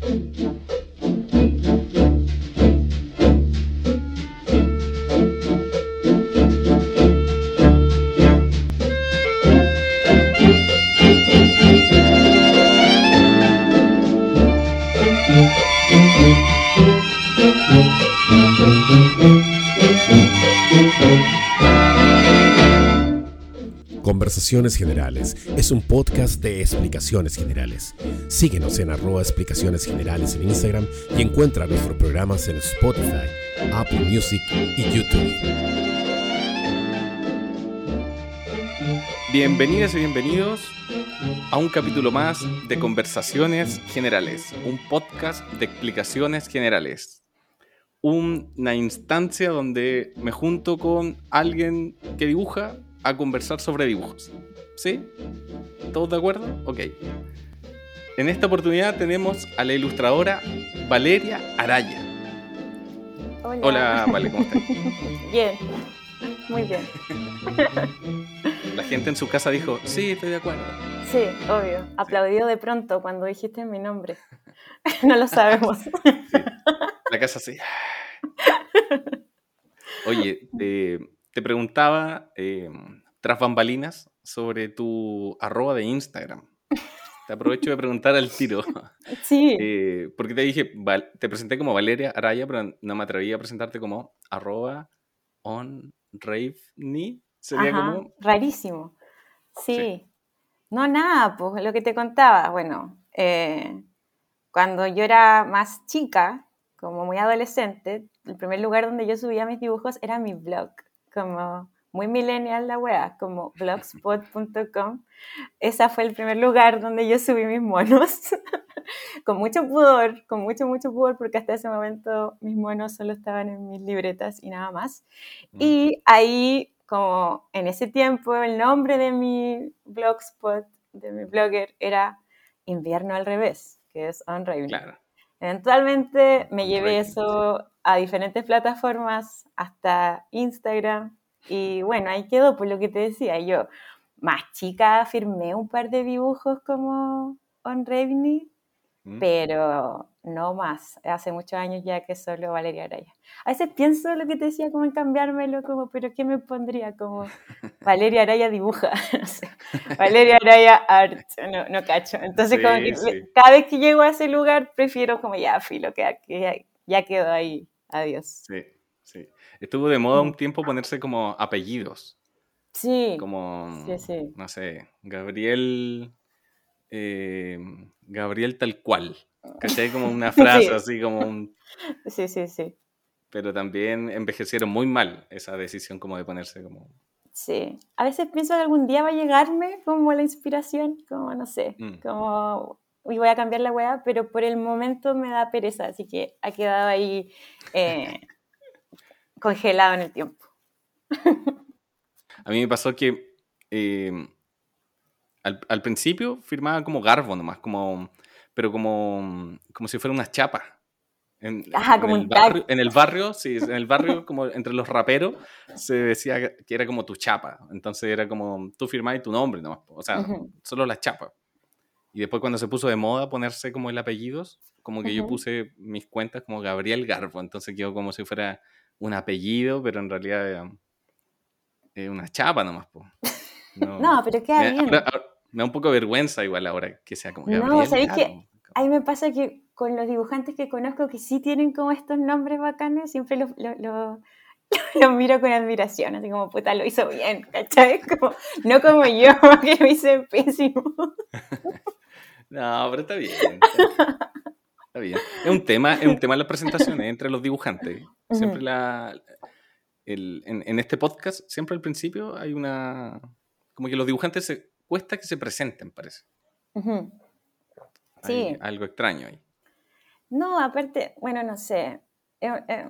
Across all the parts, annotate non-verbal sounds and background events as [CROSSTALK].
Mm-hmm. Conversaciones Generales es un podcast de explicaciones generales. Síguenos en arroba explicaciones generales en Instagram y encuentra nuestros programas en Spotify, Apple Music y YouTube. Bienvenidas y bienvenidos a un capítulo más de Conversaciones Generales, un podcast de explicaciones generales. Una instancia donde me junto con alguien que dibuja a conversar sobre dibujos. ¿Sí? ¿Todos de acuerdo? Ok. En esta oportunidad tenemos a la ilustradora Valeria Araya. Hola. Hola, Vale, ¿cómo estás? [LAUGHS] Bien, muy bien. [LAUGHS] La gente en su casa dijo, sí, estoy de acuerdo. Sí, obvio. Aplaudió de pronto cuando dijiste mi nombre. [LAUGHS] No lo sabemos. Sí. La casa sí. Oye, te, te preguntaba eh, tras bambalinas sobre tu arroba de Instagram. Te aprovecho de preguntar al tiro. [LAUGHS] Sí, Eh, porque te dije, te presenté como Valeria Araya, pero no me atreví a presentarte como arroba on Raveni. Sería ajá, como. rarísimo. Sí. Sí. No, nada, pues lo que te contaba. Bueno, eh, cuando yo era más chica, como muy adolescente, el primer lugar donde yo subía mis dibujos era mi blog, como muy millennial la wea, como blogspot.com. Ese fue el primer lugar donde yo subí mis monos, [LAUGHS] con mucho pudor, con mucho, mucho pudor, porque hasta ese momento mis monos solo estaban en mis libretas y nada más. Mm. Y ahí, como en ese tiempo, el nombre de mi blogspot, de mi blogger, era Invierno al revés, que es On Raven. Claro. Eventualmente me llevé eso a diferentes plataformas, hasta Instagram, y bueno, ahí quedó, por lo que te decía, yo más chica firmé un par de dibujos como On Raven, Mm. pero no más. Hace muchos años ya que solo Valeria Araya. A veces pienso lo que te decía, como en cambiármelo, como, pero ¿qué me pondría? Como [LAUGHS] Valeria Araya dibuja, [LAUGHS] no sé. Valeria Araya art, no, no cacho. Entonces, Sí, como que sí. cada vez que llego a ese lugar, prefiero como ya, filo, que, ya, ya quedó ahí. Adiós. Sí, sí. Estuvo de moda Mm. un tiempo ponerse como apellidos. Sí, Como, sí, sí. no sé, Gabriel. Eh, Gabriel tal cual. ¿Cachai? Como una [LAUGHS] frase Sí. así como un. Sí, sí, sí. Pero también envejecieron muy mal esa decisión como de ponerse como. Sí, a veces pienso que algún día va a llegarme como la inspiración, como no sé, Mm. como y voy a cambiar la weá, pero por el momento me da pereza, así que ha quedado ahí eh, [LAUGHS] congelado en el tiempo. [LAUGHS] A mí me pasó que eh, al, al principio firmaba como Garbo nomás, como, pero como, como si fuera una chapa. En, Ajá, en como el un barrio, en el barrio, sí, en el barrio, como entre los raperos, se decía que era como tu chapa. Entonces era como tú firmabas tu nombre nomás, o sea, solo la chapa. Y después cuando se puso de moda ponerse como el apellidos, como que yo puse mis cuentas como Gabriel Garbo, entonces quedó como si fuera un apellido, pero en realidad era, eh, una chapa nomás. po. [LAUGHS] No, No, pero queda bien. ahora- ahora- me da un poco de vergüenza igual ahora que sea como No, Gabriel ¿sabéis qué? Garbo. A mí me pasa que con los dibujantes que conozco que sí tienen como estos nombres bacanes, siempre los, los- los [LAUGHS] miro con admiración, así como, puta, lo hizo bien, ¿cachai? [LAUGHS] Como, no como yo, [LAUGHS] que lo hice pésimo. No, pero está bien. Está, bien. Es un tema, es un tema las presentaciones entre los dibujantes. Siempre la el- en, en este podcast, siempre al principio hay una como que los dibujantes se cuesta que se presenten, parece. Hay Sí. algo extraño ahí. No, aparte, bueno, no sé, es, es-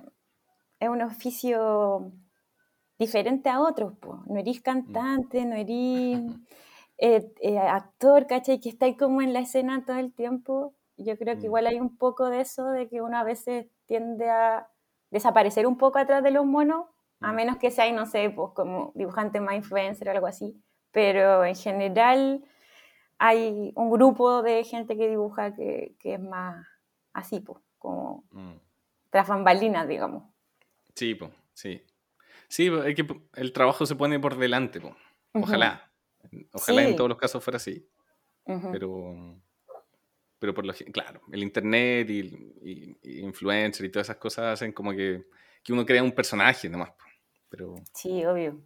es un oficio diferente a otros, po. No eres cantante, no eres eh, eh, actor, ¿cachai? Que estáis como en la escena todo el tiempo. Yo creo que Mm. igual hay un poco de eso, de que uno a veces tiende a desaparecer un poco atrás de los monos, a Mm. menos que sea, no sé, pues como dibujante más influencer o algo así. Pero en general hay un grupo de gente que dibuja que, que es más así, pues, como mm. tras bambalinas, digamos. Sí, pues, sí. Sí, es que el trabajo se pone por delante, pues. Ojalá. Ojalá en todos los casos fuera así. Pero pero por lo claro, el internet y, y, influencer y todas esas cosas hacen como que, que uno crea un personaje nomás. Pero, sí, obvio.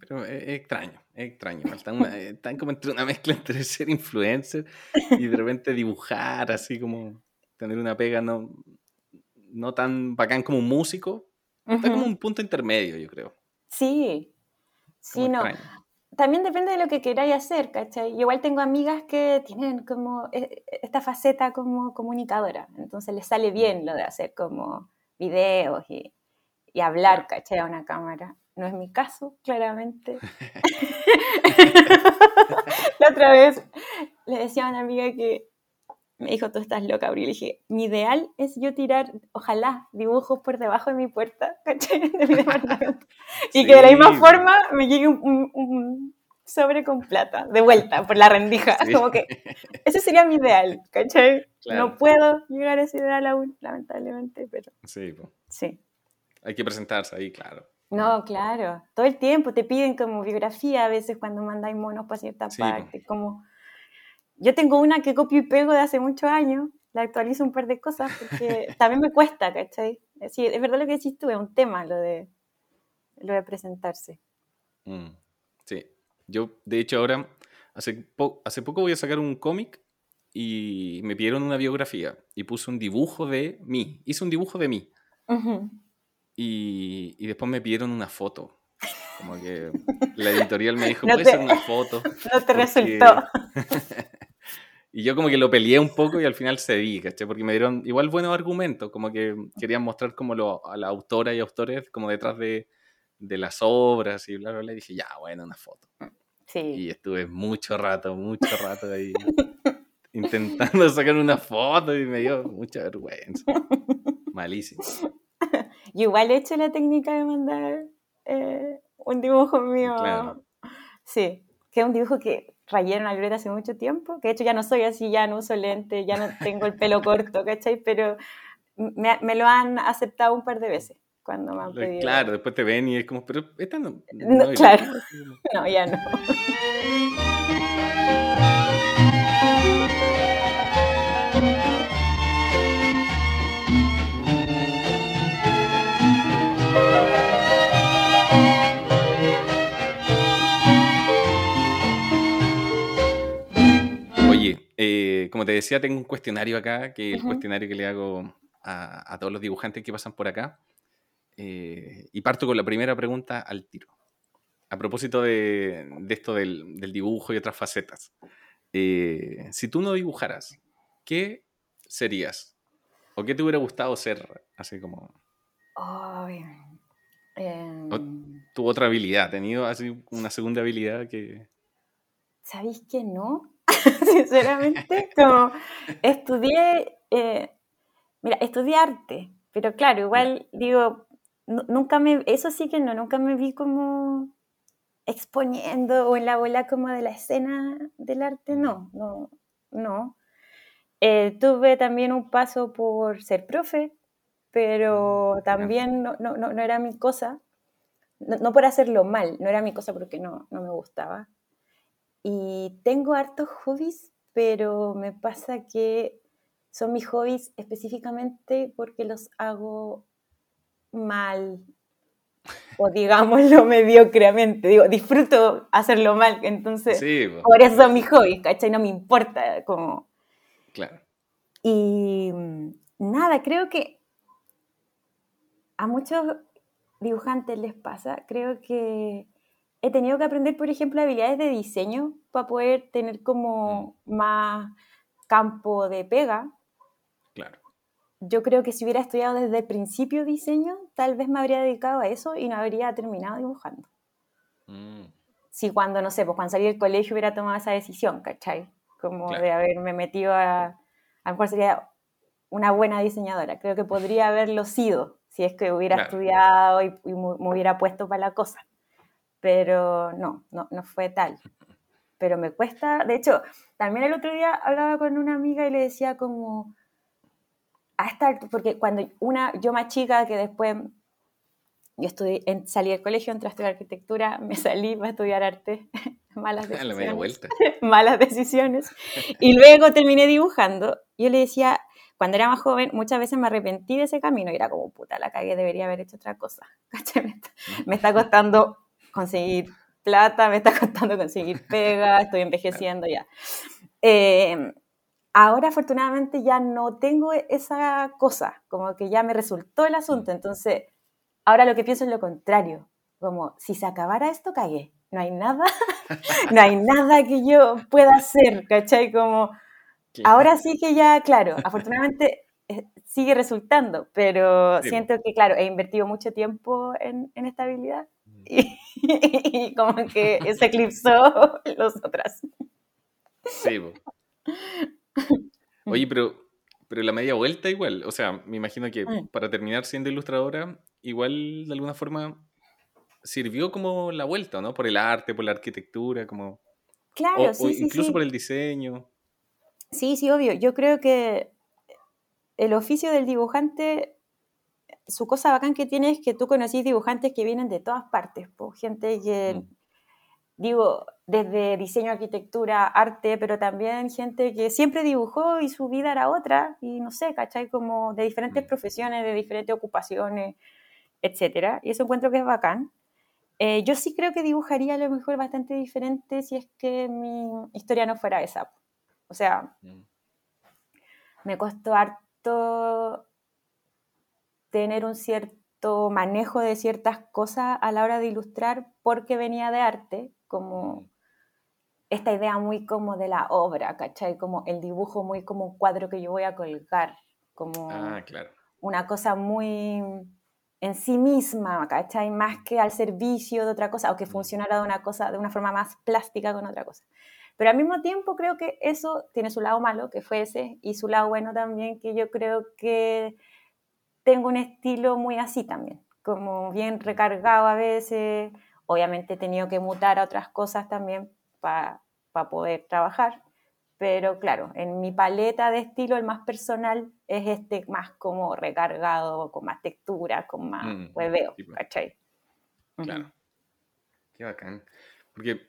Pero es, extraño, es extraño. están como entre una [LAUGHS] mezcla entre ser influencer y de repente dibujar, así como tener una pega no, no tan bacán como un músico. Está como un punto intermedio, yo creo. Sí, sí, no también depende de lo que queráis hacer, ¿cachai? Yo igual tengo amigas que tienen como esta faceta como comunicadora, entonces les sale bien lo de hacer como videos y, y hablar, ¿cachai? A una cámara. No es mi caso, claramente. [LAUGHS] La otra vez le decía a una amiga que me dijo, tú estás loca, Abril. Le dije, mi ideal es yo tirar, ojalá, dibujos por debajo de mi puerta, [LAUGHS] ¿cachai? De mi departamento. Y que de la misma forma me llegue un, sobre con plata, de vuelta, por la rendija. Como que ese sería mi ideal, ¿cachai? No puedo llegar a ese ideal aún, lamentablemente, pero... Sí, sí. Hay que presentarse ahí, claro. No, claro. Todo el tiempo te piden como biografía a veces cuando mandáis monos para cierta parte, como yo tengo una que copio y pego de hace muchos años, la actualizo un par de cosas porque [LAUGHS] también me cuesta, ¿cachai? Sí, es verdad lo que decís tú, es un tema lo de, lo de presentarse. Mm, sí, yo de hecho ahora, hace, hace poco voy a sacar un cómic y me pidieron una biografía y puse un dibujo de mí, hice un dibujo de mí. Y, y después me pidieron una foto. Como que [LAUGHS] la editorial me dijo, ¿puede ser una foto? [LAUGHS] No te resultó. [LAUGHS] Y yo como que lo peleé un poco y al final cedí, ¿cachai? Porque me dieron igual buenos argumentos, como que querían mostrar como lo, a la autora y autores como detrás de, de las obras y bla, bla, bla. Y dije, ya, bueno, una foto. Sí. Y estuve mucho rato, mucho rato ahí intentando sacar una foto y me dio mucha vergüenza. Malísimo. Yo igual he hecho la técnica de mandar eh, un dibujo mío. Claro. Sí, que es un dibujo que rayé en una libreta hace mucho tiempo, que de hecho ya no soy así, ya no uso lente, ya no tengo el pelo corto, ¿cachai? Pero me, me lo han aceptado un par de veces cuando me han pedido. Claro, después te ven y es como, pero esta no. no claro, [LAUGHS] no, ya no. [LAUGHS] como te decía, tengo un cuestionario acá, que es el cuestionario que le hago a, todos los dibujantes que pasan por acá. Eh, y parto con la primera pregunta al tiro. A propósito de, esto del, dibujo y otras facetas. Eh, si tú no dibujaras, ¿qué serías? ¿O qué te hubiera gustado ser? Así como... Em, tu otra habilidad, ¿tenido así una segunda habilidad que... ¿Sabéis que no? [LAUGHS] sinceramente, como estudié, eh, mira, estudié arte, pero claro, igual digo, nunca me, eso sí que no, nunca me vi como exponiendo o en la bola como de la escena del arte, no, no, no. Eh, tuve también un paso por ser profe, pero mm, también no, no, no era mi cosa, no, por hacerlo mal, no era mi cosa porque no, no me gustaba. Y tengo hartos hobbies, pero me pasa que son mis hobbies específicamente porque los hago mal o digámoslo [LAUGHS] mediocremente. Digo, disfruto hacerlo mal, entonces por eso son mis hobbies, ¿cachai? No me importa como... Claro. Y mm, nada, creo que a muchos dibujantes les pasa, creo que he tenido que aprender, por ejemplo, habilidades de diseño para poder tener como mm. más campo de pega. Claro. Yo creo que si hubiera estudiado desde el principio diseño, tal vez me habría dedicado a eso y no habría terminado dibujando. Mm. Si cuando, no sé, pues cuando salí del colegio hubiera tomado esa decisión, ¿cachai? Como de haberme metido a... A lo mejor sería una buena diseñadora. Creo que podría haberlo sido si es que hubiera estudiado y, y me hubiera puesto para la cosa pero no, no, no fue tal. Pero me cuesta, de hecho, también el otro día hablaba con una amiga y le decía como, hasta, porque cuando una, yo más chica que después, yo estudié, en, salí del colegio, entré a estudiar arquitectura, me salí para estudiar arte, [LAUGHS] malas decisiones. vuelta. [LAUGHS] malas decisiones. Y luego terminé dibujando. Yo le decía, cuando era más joven, muchas veces me arrepentí de ese camino y era como, puta, la cagué, debería haber hecho otra cosa. [LAUGHS] Me está, costando conseguir plata, me está [LAUGHS] costando conseguir pega, estoy envejeciendo ya. Eh, ahora afortunadamente ya no tengo esa cosa, como que ya me resultó el asunto, entonces ahora lo que pienso es lo contrario, como si se acabara esto, cagué, no hay nada, [LAUGHS] no hay nada que yo pueda hacer, ¿cachai? Como, ahora sí que ya, claro, afortunadamente eh, sigue resultando, pero siento que, claro, he invertido mucho tiempo en, en esta [LAUGHS] y, como que se eclipsó [LAUGHS] los otras. Sí, Oye, pero, pero la media vuelta igual, o sea, me imagino que mm. para terminar siendo ilustradora, igual de alguna forma sirvió como la vuelta, ¿no? Por el arte, por la arquitectura, como... Claro, sí, incluso por el diseño. Sí, sí, obvio. Yo creo que el oficio del dibujante, su cosa bacán que tiene es que tú conocís dibujantes que vienen de todas partes, pues gente que, mm. digo, desde diseño, arquitectura, arte, pero también gente que siempre dibujó y su vida era otra, y no sé, ¿cachai? Como de diferentes mm. profesiones, de diferentes ocupaciones, etcétera. Y eso encuentro que es bacán. Eh, yo sí creo que dibujaría a lo mejor bastante diferente si es que mi historia no fuera esa. O sea, mm. me costó harto tener un cierto manejo de ciertas cosas a la hora de ilustrar porque venía de arte, como esta idea muy como de la obra, ¿cachai? Como el dibujo muy como un cuadro que yo voy a colgar, como ah, claro. una cosa muy en sí misma, ¿cachai? Más que al servicio de otra cosa, o que mm. funcionara de una cosa, de una forma más plástica con otra cosa. Pero al mismo tiempo creo que eso tiene su lado malo, que fue ese, y su lado bueno también, que yo creo que tengo un estilo muy así también, como bien recargado a veces, obviamente he tenido que mutar a otras cosas también para poder trabajar, pero claro, en mi paleta de estilo, el más personal es este más como recargado, con más textura, con más mm, hueveo, pues. ¿cachai? Claro. Qué bacán. Porque,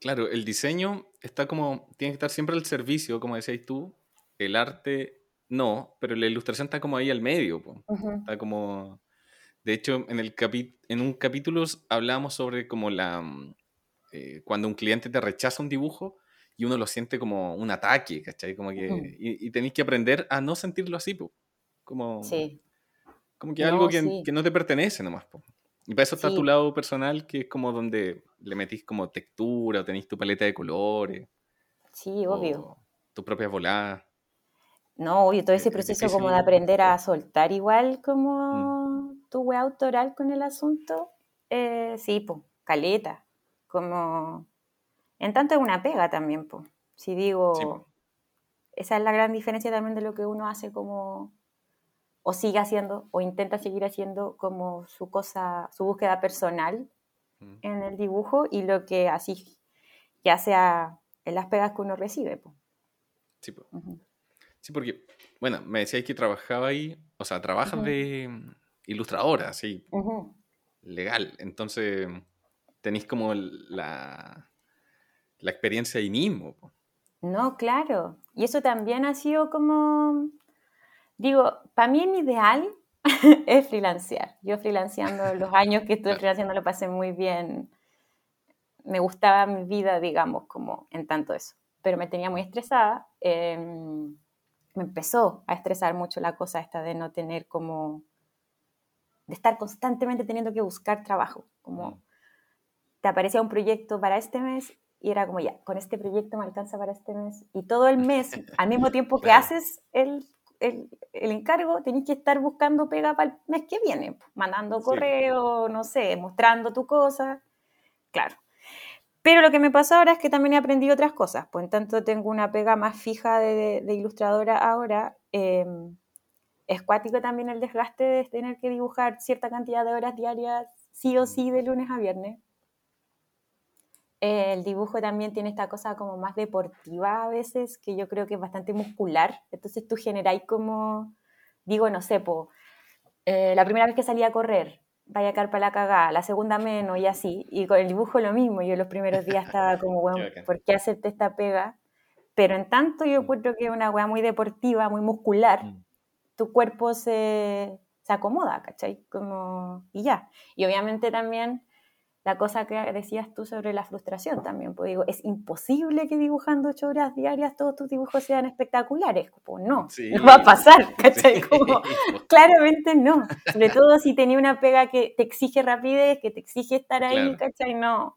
claro, el diseño está como, tiene que estar siempre al servicio, como decías tú. El arte no, pero la ilustración está como ahí al medio. Está como... De hecho, en, el capi en un capítulo hablábamos sobre como la... Mm, eh, cuando un cliente te rechaza un dibujo, y uno lo siente como un ataque, ¿cachai? Como que, y, tenéis que aprender a no sentirlo así, po. Como, sí. como que algo que, que, no te pertenece nomás. Po. Y para eso está tu lado personal, que es como donde le metís como textura, o tenéis tu paleta de colores. Sí, obvio. Tu propia volada. No, obvio, todo ese proceso como de aprender a soltar igual como mm. tu web autoral con el asunto. Eh, sí, pues, caleta. Como en tanto es una pega también, pues. Si digo, esa es la gran diferencia también de lo que uno hace como, o sigue haciendo, o intenta seguir haciendo como su cosa, su búsqueda personal mm. en el dibujo y lo que así, ya sea en las pegas que uno recibe. pues. Sí, sí, porque, bueno, me decías que trabajaba ahí, o sea, trabajas de ilustradora, sí, legal. Entonces, tenéis como la, la experiencia ahí mismo. No, claro. Y eso también ha sido como, digo, para mí mi ideal [LAUGHS] es freelancear. Yo freelanceando los años que estuve freelanceando lo pasé muy bien. Me gustaba mi vida, digamos, como en tanto eso. Pero me tenía muy estresada. Em, me empezó a estresar mucho la cosa esta de no tener como, de estar constantemente teniendo que buscar trabajo. Como te aparecía un proyecto para este mes y era como, ya, con este proyecto me alcanza para este mes. Y todo el mes, [LAUGHS] al mismo tiempo que haces el, el, el encargo, tenés que estar buscando pega para el mes que viene, mandando correo, no sé, mostrando tu cosa. Claro. Pero lo que me pasa ahora es que también he aprendido otras cosas. Pues en tanto tengo una pega más fija de, ilustradora ahora. Eh, es cuático también el desgaste de tener que dibujar cierta cantidad de horas diarias, sí o sí, de lunes a viernes el dibujo también tiene esta cosa como más deportiva a veces, que yo creo que es bastante muscular. Entonces tú generáis como digo, no sé, eh, la primera vez que salí a correr, vaya a caer para la cagada, la segunda menos y así. Y con el dibujo lo mismo, yo los primeros días estaba [LAUGHS] como, bueno, ¿por qué hacerte esta pega? Pero en tanto yo mm. encuentro que es una weá muy deportiva, muy muscular, mm. tu cuerpo se, se acomoda, ¿cachai? Como, y ya. Y obviamente también la cosa que decías tú sobre la frustración también, pues digo, es imposible que dibujando ocho horas diarias todos tus dibujos sean espectaculares, pues no, no va a pasar, ¿cachai? Como, [LAUGHS] claramente no, sobre todo si tenía una pega que te exige rapidez, que te exige estar ahí, ¿cachai? No,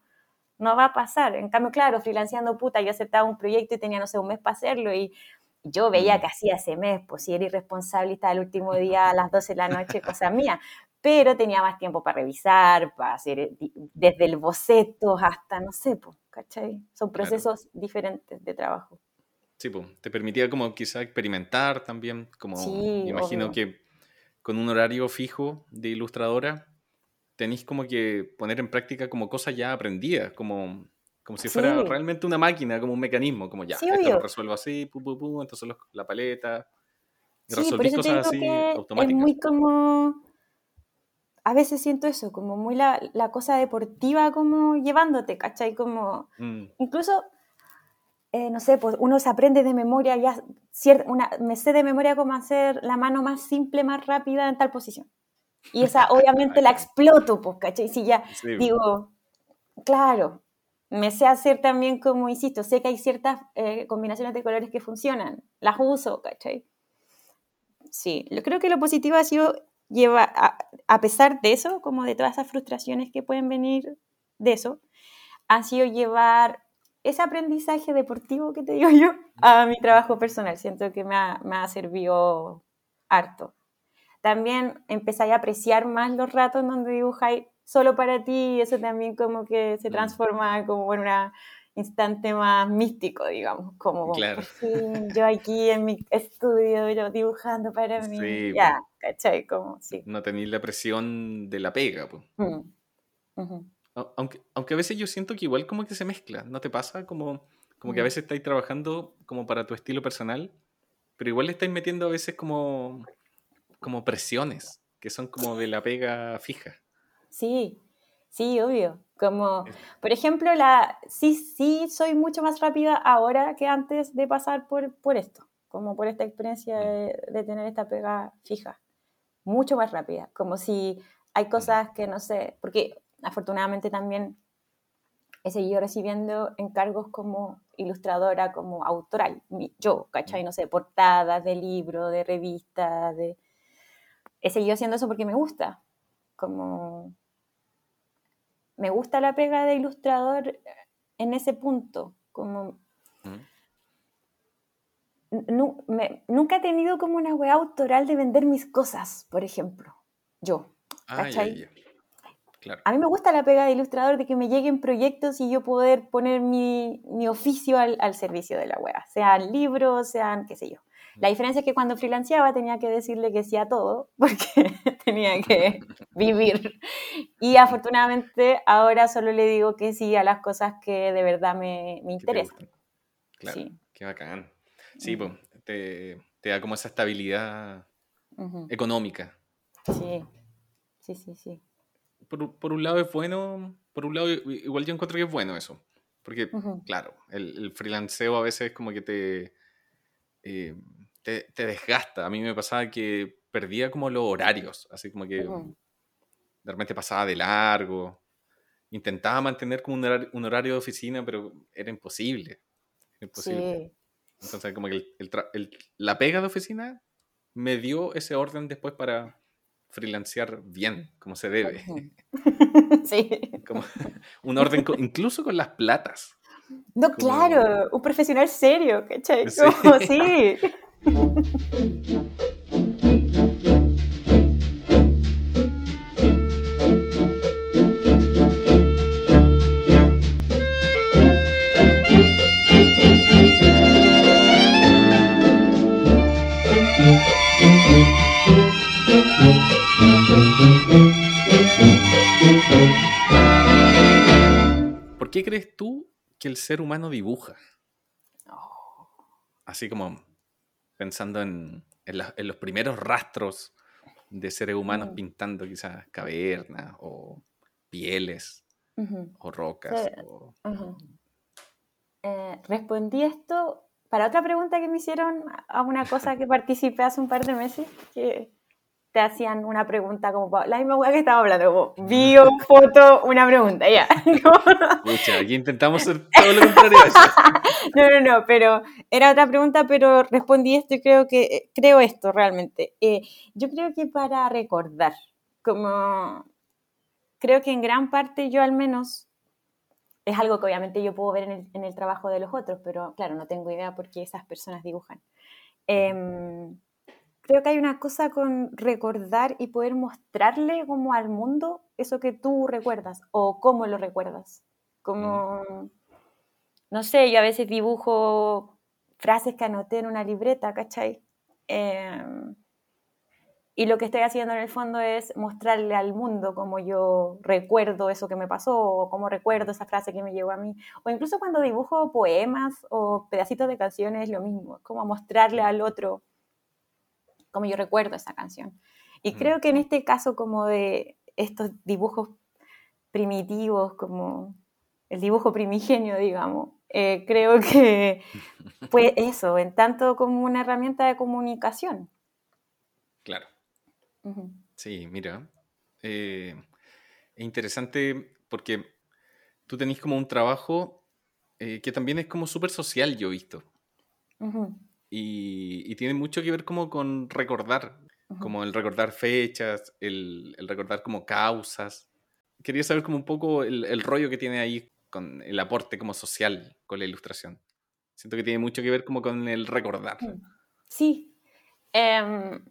no va a pasar. En cambio, claro, freelanceando puta, yo aceptaba un proyecto y tenía, no sé, un mes para hacerlo y yo veía mm. que hacía ese mes, pues si era irresponsable y estaba el último día a las 12 de la noche, cosa mía pero tenía más tiempo para revisar, para hacer eh, desde el boceto hasta, no sé, pues, ¿cachai? Son procesos diferentes de trabajo. Sí, pues, te permitía como quizá experimentar también, como sí, imagino que con un horario fijo de ilustradora tenéis como que poner en práctica como cosas ya aprendidas, como, como si fuera realmente una máquina, como un mecanismo, como ya, esto lo resuelvo así, pum, pum, pum, entonces la paleta, y sí, cosas así automáticas. Es muy como a veces siento eso, como muy la, cosa deportiva como llevándote, ¿cachai? Como, mm. incluso, eh, no sé, pues uno se aprende de memoria, ya, una, me sé de memoria cómo hacer la mano más simple, más rápida en tal posición. Y esa [LAUGHS] obviamente la exploto, pues, ¿cachai? Si ya digo, claro, me sé hacer también como, insisto, sé que hay ciertas eh, combinaciones de colores que funcionan, las uso, ¿cachai? Sí, yo creo que lo positivo ha sido lleva, a, pesar de eso, como de todas esas frustraciones que pueden venir de eso, ha sido llevar ese aprendizaje deportivo que te digo yo a mi trabajo personal. Siento que me ha, me ha servido harto. También empezáis a apreciar más los ratos en donde dibujáis solo para ti y eso también como que se transforma como en una instante más místico, digamos, como claro. yo aquí en mi estudio yo dibujando para mí, ya, ¿cachai? Como, sí. No tenéis la presión de la pega, pues. aunque, aunque a veces yo siento que igual como que se mezcla, ¿no te pasa? Como, como que a mm. veces estáis trabajando como para tu estilo personal, pero igual le estáis metiendo a veces como, como presiones, que son como de la pega fija. Sí, sí, obvio. Como, por ejemplo, la, sí, sí soy mucho más rápida ahora que antes de pasar por, por esto, como por esta experiencia mm. de, tener esta pega fija. Mucho más rápida, como si hay mm. cosas que no sé, porque afortunadamente también he seguido recibiendo encargos como ilustradora, como autoral, yo, ¿cachai? Mm. No sé, portadas de libros, de revistas, de... He seguido haciendo eso porque me gusta, como me gusta la pega de ilustrador en ese punto, como... nunca he tenido como una wea autoral de vender mis cosas, por ejemplo, yo. Ah, A mí me gusta la pega de ilustrador de que me lleguen proyectos y yo poder poner mi, oficio al, al, servicio de la wea, sean libros, sean qué sé yo. La diferencia es que cuando freelanceaba tenía que decirle que sí a todo, [LAUGHS] porque tenía que vivir. Y [LAUGHS] afortunadamente ahora solo le digo que sí a las cosas que de verdad me, me interesan. Claro, qué bacán. Sí, pues, te, da como esa estabilidad económica. Sí, sí, sí, sí. Por, un lado es bueno, por un lado igual yo encuentro que es bueno eso. Porque, claro, el, el freelanceo a veces como que te... Eh, te, desgasta. A mí me pasaba que perdía como los horarios, así como que de repente pasaba de largo. Intentaba mantener como un horario, de oficina, pero era imposible. imposible. Entonces, como que la pega de oficina me dio ese orden después para freelancear bien, como se debe. [LAUGHS] [LAUGHS] Sí. Como un orden, incluso con las platas. No, claro, un profesional serio, ¿cachai? sí. [LAUGHS] ¿Por qué crees tú que el ser humano dibuja? Así como pensando en, en, los primeros rastros de seres humanos Mm. pintando quizás cavernas o pieles o rocas. Sí. o- ujú. Eh, respondí esto para otra pregunta que me hicieron a una cosa que participé hace un par de meses, que te hacían una pregunta como la misma hueá que estaba hablando, como bio, foto, una pregunta, ya. [LAUGHS] Pucha, aquí intentamos hacer todo lo contrario. [LAUGHS] No, no, no, pero era otra pregunta, pero respondí esto y creo que eh, creo esto realmente. Eh, yo creo que para recordar, como creo que en gran parte yo al menos es algo que obviamente yo puedo ver en el, en el trabajo de los otros, pero claro, no tengo idea por qué esas personas dibujan. Em, creo que hay una cosa con recordar y poder mostrarle como al mundo eso que tú recuerdas o cómo lo recuerdas. Como, no sé, yo a veces dibujo frases que anoté en una libreta, ¿cachai? Em, y lo que estoy haciendo en el fondo es mostrarle al mundo cómo yo recuerdo eso que me pasó, o cómo recuerdo esa frase que me llegó a mí. O incluso cuando dibujo poemas o pedacitos de canciones, lo mismo, es como mostrarle al otro cómo yo recuerdo esa canción. Y Mm. creo que en este caso como de estos dibujos primitivos, como el dibujo primigenio, digamos, eh, creo que pues [LAUGHS] eso, en tanto como una herramienta de comunicación. Sí, mira. eh, es interesante porque tú tenés como un trabajo eh, que también es como súper social, yo he visto. Ujú, Y, y tiene mucho que ver como con recordar, como el recordar fechas, el, el recordar como causas. Quería saber como un poco el, el rollo que tiene ahí con el aporte como social con la ilustración. Siento que tiene mucho que ver como con el recordar. Mm. Sí. Em,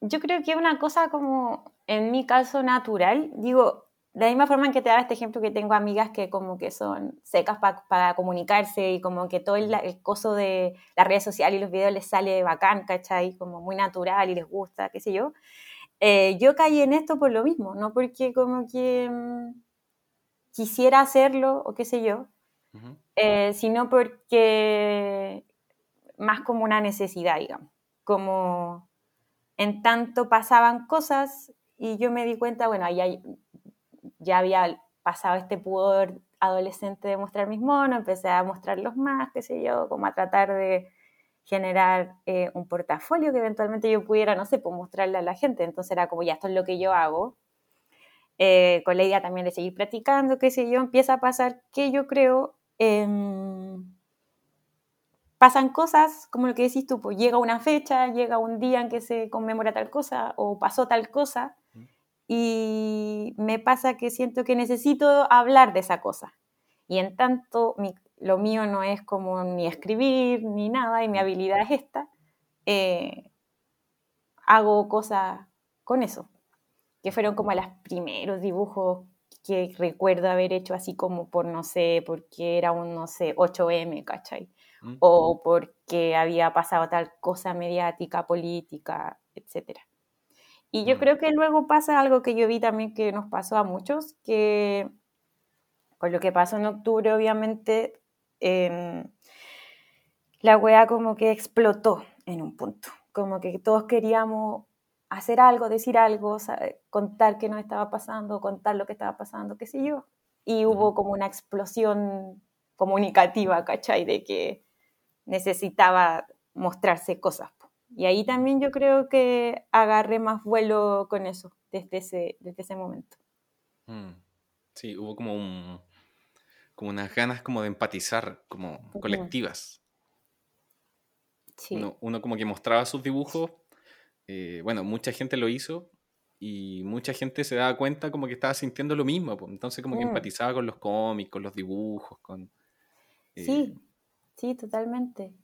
yo creo que es una cosa como, en mi caso, natural. Digo, de la misma forma en que te daba este ejemplo que tengo amigas que como que son secas pa- para comunicarse y como que todo el, el coso de las redes sociales y los videos les sale bacán, ¿cachai? Como muy natural y les gusta, qué sé yo. Eh, yo caí en esto por lo mismo, no porque como que mm, quisiera hacerlo o qué sé yo, Ujú. eh, sino porque más como una necesidad, digamos. Como en tanto pasaban cosas y yo me di cuenta, bueno, ya había pasado este pudor adolescente de mostrar mis monos, empecé a mostrarlos más, qué sé yo, como a tratar de generar eh, un portafolio que eventualmente yo pudiera, no sé, pues mostrarle a la gente. Entonces era como, ya, esto es lo que yo hago. Eh, con la idea también de seguir practicando, qué sé yo, empieza a pasar que yo creo, em, pasan cosas, como lo que decís tú, pues llega una fecha, llega un día en que se conmemora tal cosa o pasó tal cosa, Mm. y me pasa que siento que necesito hablar de esa cosa. Y en tanto, mi- lo mío no es como ni escribir ni nada, y mi habilidad es esta, eh, hago cosas con eso, que fueron como los primeros dibujos que recuerdo haber hecho así como por, no sé, porque era un, no sé, 8M, ¿cachai? Mm. O porque había pasado tal cosa mediática, política, etc. Y yo Mm. creo que luego pasa algo que yo vi también que nos pasó a muchos, que con lo que pasó en octubre, obviamente, em, la wea como que explotó en un punto. Como que todos queríamos hacer algo, decir algo, contar qué nos estaba pasando, contar lo que estaba pasando, qué sé yo. Y hubo como una explosión comunicativa, ¿cachai? De que necesitaba mostrarse cosas. Y ahí también yo creo que agarré más vuelo con eso desde ese, desde ese momento. Mm. Sí, hubo como un como unas ganas como de empatizar, como colectivas. Sí. Uno, uno como que mostraba sus dibujos, eh, bueno, mucha gente lo hizo y mucha gente se daba cuenta como que estaba sintiendo lo mismo, entonces como que Mm. empatizaba con los cómics, con los dibujos, con... eh, Sí, sí, totalmente.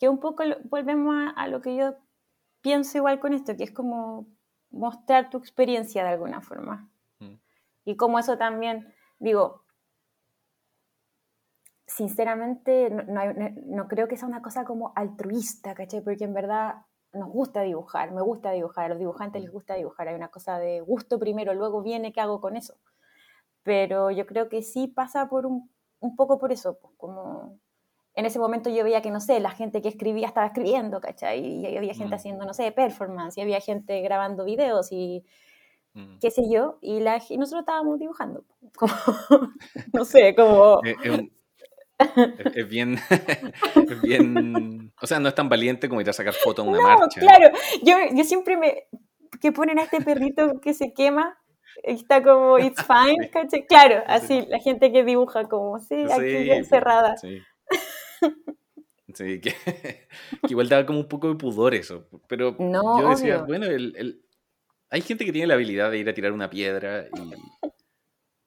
Que un poco lo- volvemos a, a lo que yo pienso igual con esto, que es como mostrar tu experiencia de alguna forma. mm, Y como eso también, digo, sinceramente no, no no- no creo que sea una cosa como altruista, ¿cachai? Porque en verdad nos gusta dibujar, me gusta dibujar, a los dibujantes les gusta dibujar, hay una cosa de gusto primero, luego viene qué hago con eso. Pero yo creo que sí pasa por un, un poco por eso, pues, como en ese momento yo veía que, no sé, la gente que escribía estaba escribiendo, ¿cachai? Y había gente Mm. haciendo, no sé, performance, y había gente grabando videos y Mm. qué sé yo, y, la, y nosotros estábamos dibujando. [LAUGHS] Como, no [LAUGHS] sé, como... Es, es un- es- es bien, [LAUGHS] es bien, o sea, no es tan valiente como ir a sacar fotos a una No, marcha. claro, yo, yo siempre me... que ponen a este perrito que se quema, está como, it's fine, ¿cachai? Claro, así, la gente que dibuja como, sí, aquí ya encerrada. Sí. Sí, que, [LAUGHS] que igual daba como un poco de pudor eso. Pero No, yo decía, obvio. bueno, el, el- hay gente que tiene la habilidad de ir a tirar una piedra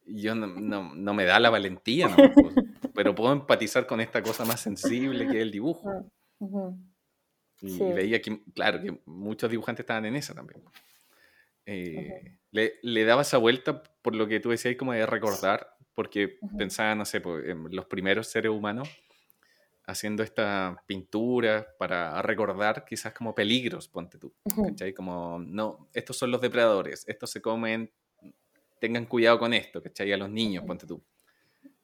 y, y yo no, no- no me da la valentía, ¿no? Pues, pero puedo empatizar con esta cosa más sensible que es el dibujo. Ujú. Y, Sí. y veía que, claro, que muchos dibujantes estaban en esa también. Eh, le, le daba esa vuelta por lo que tú decías, como de recordar, porque Ujú. pensaba, no sé, pues, en los primeros seres humanos haciendo estas pinturas para recordar quizás como peligros, ponte tú. ¿cachai? Como, no, estos son los depredadores, estos se comen, tengan cuidado con esto, ¿cachai? A los niños, ponte tú.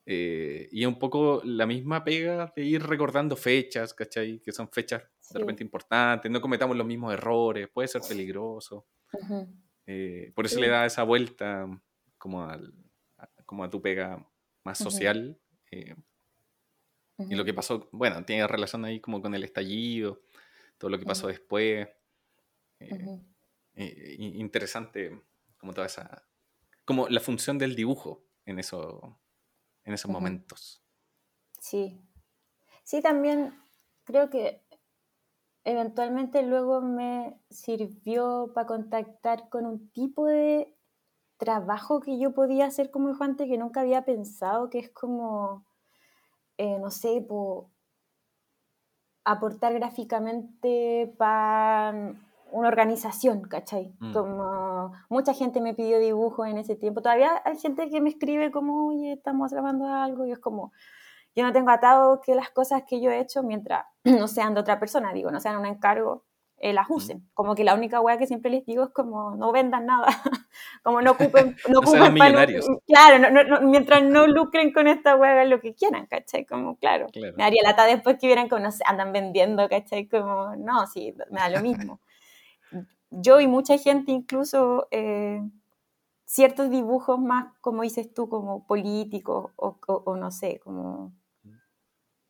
Eh, y un poco la misma pega de ir recordando fechas, ¿cachai? Que son fechas de Sí. repente importantes, no cometamos los mismos errores, puede ser peligroso. Eh, por eso Sí. le da esa vuelta como, al, a- como a tu pega más social. eh, y lo que pasó, bueno, tiene relación ahí como con el estallido, todo lo que pasó después. eh, eh, interesante como toda esa como la función del dibujo en eso en esos momentos Sí. Sí, también creo que eventualmente luego me sirvió para contactar con un tipo de trabajo que yo podía hacer como dibujante que nunca había pensado, que es como, eh, no sé, po- aportar gráficamente para una organización, ¿cachai? Mm. Como mucha gente me pidió dibujo en ese tiempo. Todavía hay gente que me escribe como, oye, estamos grabando algo, y es como, yo no tengo atado que las cosas que yo he hecho mientras [CLEARS THROAT] no sean de otra persona, digo, no sean un encargo, eh, las usen. Como que la única weá que siempre les digo es como, no vendan nada, [LAUGHS] como no ocupen, [LAUGHS] no ocupen millonarios. Claro, no- no- no, mientras no lucren con esta weá, hagan lo que quieran, ¿cachai? Como, claro. Claro. Me daría lata después que vieran como, no sé, andan vendiendo, ¿cachai? Como, no, sí, me da lo mismo. [LAUGHS] Yo y mucha gente incluso... eh, ciertos dibujos más, como dices tú, como políticos o, o- o no sé, como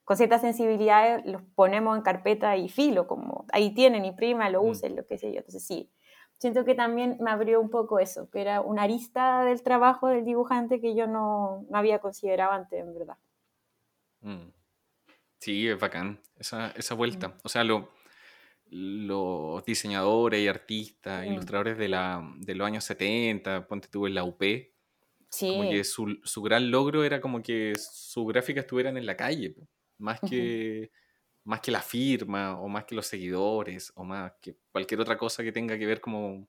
con ciertas sensibilidades los ponemos en carpeta y filo, como ahí tienen, y prima, lo Mm. usen, lo que sé yo. Entonces sí, siento que también me abrió un poco eso, que era una arista del trabajo del dibujante que yo no, no había considerado antes, en verdad. Mm. sí es bacán esa, esa vuelta o sea lo- los diseñadores y artistas Mm. ilustradores de, la, de los años 70 ponte tú en la UP Sí, como que su, su gran logro era como que sus gráficas estuvieran en la calle, más que, más que la firma, o más que los seguidores, o más que cualquier otra cosa que tenga que ver como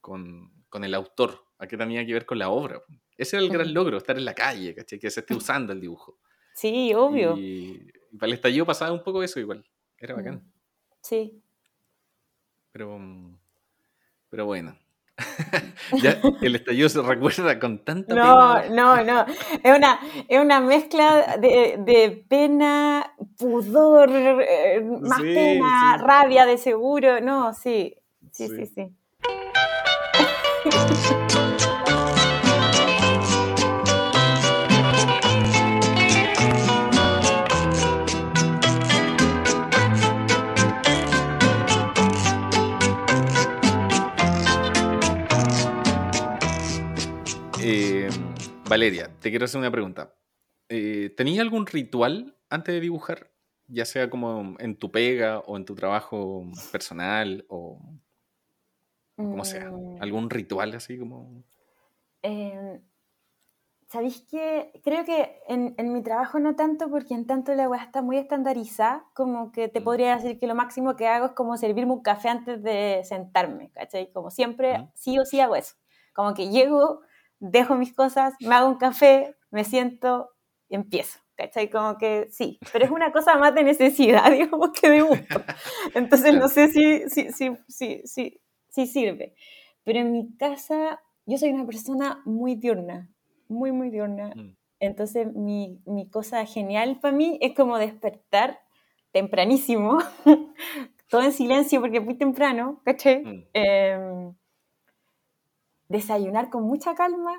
con, con el autor, a que tenía que ver con la obra. Ese era el gran logro, estar en la calle, ¿cachai? que se esté usando el dibujo. sí, obvio. Y, y para el estallido pasaba un poco eso igual, era bacán. Mm. Sí. Pero, mm, pero bueno. [LAUGHS] ya el estallido se recuerda con tanta No, pena. no, no. Es una, es una mezcla de, de pena, pudor, eh, más Sí, pena, sí. rabia de seguro. No, sí. Sí, sí, Sí. sí. [LAUGHS] Valeria, te quiero hacer una pregunta. Eh, ¿Tenías algún ritual antes de dibujar? Ya sea como en tu pega o en tu trabajo personal o, como sea. Mm, ¿Algún ritual así como...? eh, ¿Sabéis qué? Creo que en, en mi trabajo no tanto, porque en tanto la weá está muy estandarizada, como que te Mm. podría decir que lo máximo que hago es como servirme un café antes de sentarme, ¿cachai? Como siempre, sí o sí hago eso. Como que llego, dejo mis cosas, me hago un café, me siento y empiezo, ¿cachai? Como que sí, pero es una cosa más de necesidad, [LAUGHS] digamos, que de gusto. Entonces no sé si, si, si, si, si, si sirve. Pero en mi casa yo soy una persona muy diurna, muy, muy diurna. Mm. Entonces, mi, mi cosa genial para mí es como despertar tempranísimo, [LAUGHS] todo en silencio porque es muy temprano, ¿cachai? Mm. Desayunar con mucha calma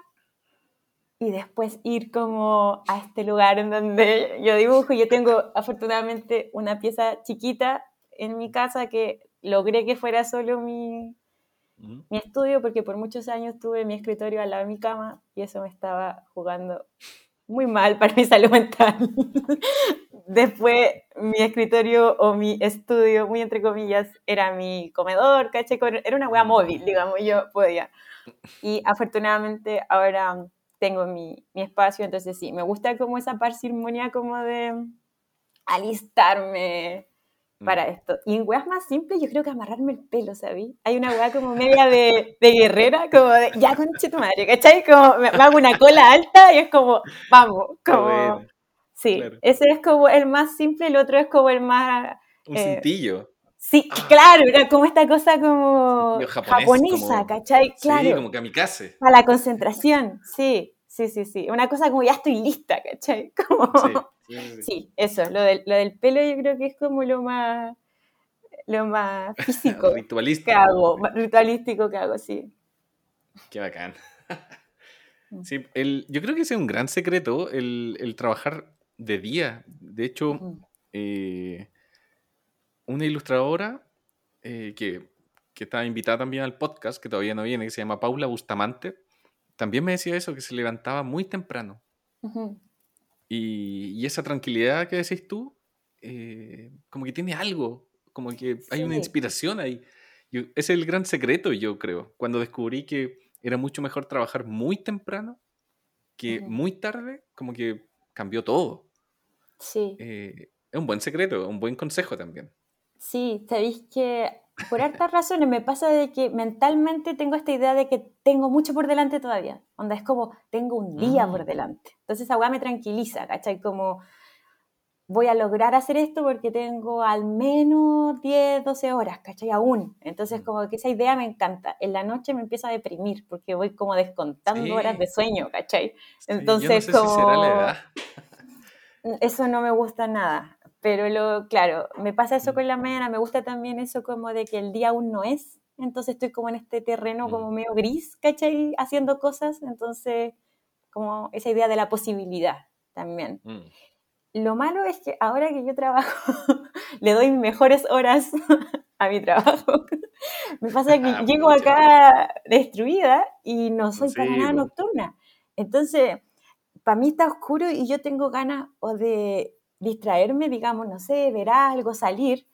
y después ir como a este lugar en donde yo dibujo. Yo tengo afortunadamente una pieza chiquita en mi casa que logré que fuera solo mi, Mm. mi estudio porque por muchos años tuve mi escritorio al lado de mi cama y eso me estaba jugando muy mal para mi salud mental. [LAUGHS] Después mi escritorio o mi estudio, muy entre comillas, era mi comedor. Con- Era una wea móvil, digamos, yo podía. Y afortunadamente ahora tengo mi, mi espacio, entonces sí, me gusta como esa parsimonia como de alistarme para Mm. esto. Y en weas más simples, yo creo que amarrarme el pelo, ¿sabí? Hay una wea como media de, de guerrera, como de, ya conche tu madre, ¿cachai? Como me, me hago una cola alta y es como, vamos, como... Sí, claro. ese es como el más simple, el otro es como el más... Un Eh, cintillo. Sí, claro, era como esta cosa como japonés, japonesa, como- ¿cachai? Claro, Sí, como kamikaze. para la concentración, sí, sí, sí, sí. Una cosa como ya estoy lista, ¿cachai? [LAUGHS] Como... Sí, sí, eso, lo del, lo del pelo yo creo que es como lo más, lo más [LAUGHS] físico que Ritualístico. hago, más ritualístico que hago, sí. Qué bacán. Mm. Sí, el, yo creo que ese es un gran secreto, el, el trabajar de día. De hecho, eh, una ilustradora eh, que, que estaba invitada también al podcast, que todavía no viene, que se llama Paula Bustamante, también me decía eso, que se levantaba muy temprano. Y, y esa tranquilidad que decís tú, eh, como que tiene algo, como que hay una inspiración ahí. Yo- ese es el gran secreto, yo creo, cuando descubrí que era mucho mejor trabajar muy temprano que muy tarde, como que cambió todo. Sí, Eh, es un buen secreto, un buen consejo también. Sí, sabéis que por hartas razones me pasa de que mentalmente tengo esta idea de que tengo mucho por delante todavía. Onda, es como, tengo un día por Mm. delante. Entonces esa weá me tranquiliza, ¿cachai? Como, voy a lograr hacer esto porque tengo al menos 10, 12 horas, ¿cachai? Aún. Entonces Mm. como que esa idea me encanta. En la noche me empieza a deprimir porque voy como descontando horas Sí. de sueño, ¿cachai? Sí, yo no Entonces, sé si será la como- edad. [LAUGHS] Eso no me gusta nada. Pero lo, claro, me pasa eso Mm. con la mañana, me gusta también eso como de que el día aún no es, entonces estoy como en este terreno como Mm. medio gris, ¿cachai? Haciendo cosas, entonces como esa idea de la posibilidad también. Mm. Lo malo es que ahora que yo trabajo, [LAUGHS] le doy mejores horas [LAUGHS] a mi trabajo. [LAUGHS] Me pasa que llego acá destruida y no soy para Sí, nada po. nocturna. Entonces, para mí está oscuro y yo tengo ganas o de distraerme, digamos, no sé, ver algo, salir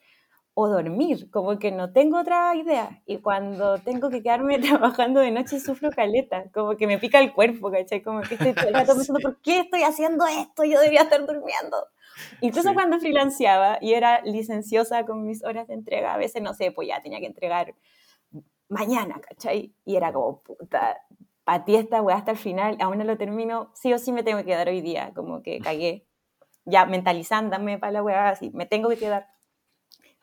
o dormir, como que no tengo otra idea. Y cuando tengo que quedarme [LAUGHS] trabajando de noche sufro caleta, como que me pica el cuerpo, ¿cachai? Como que estoy todo el rato pensando. ¿por qué estoy haciendo esto? Yo debería estar durmiendo. Incluso Sí. cuando freelanceaba y era licenciosa con mis horas de entrega, a veces, no sé, pues ya tenía que entregar mañana, ¿cachai? Y era como, puta, patí esta weá hasta el final, aún no lo termino, sí o sí me tengo que quedar hoy día, como que cagué, ya mentalizándome para la weá, así, me tengo que quedar.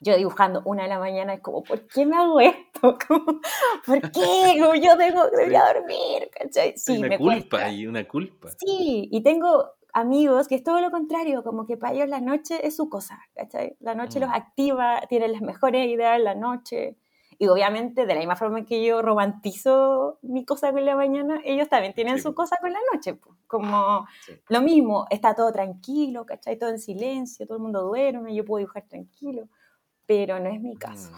Yo dibujando una de la mañana, es como, ¿por qué me hago esto? [LAUGHS] Como, ¿Por qué? Como yo tengo, debería dormir, ¿cachai? Sí, una me culpa cuesta. ahí, una culpa. Sí, y tengo amigos que es todo lo contrario, como que para ellos la noche es su cosa, ¿cachai? La noche Mm. los activa, tienen las mejores ideas en la noche. Y obviamente, de la misma forma que yo romantizo mi cosa con la mañana, ellos también tienen Sí, su cosa con la noche. po. Como Sí. lo mismo, está todo tranquilo, ¿cachai? Todo en silencio, todo el mundo duerme, yo puedo dibujar tranquilo, pero no es mi caso. Mm.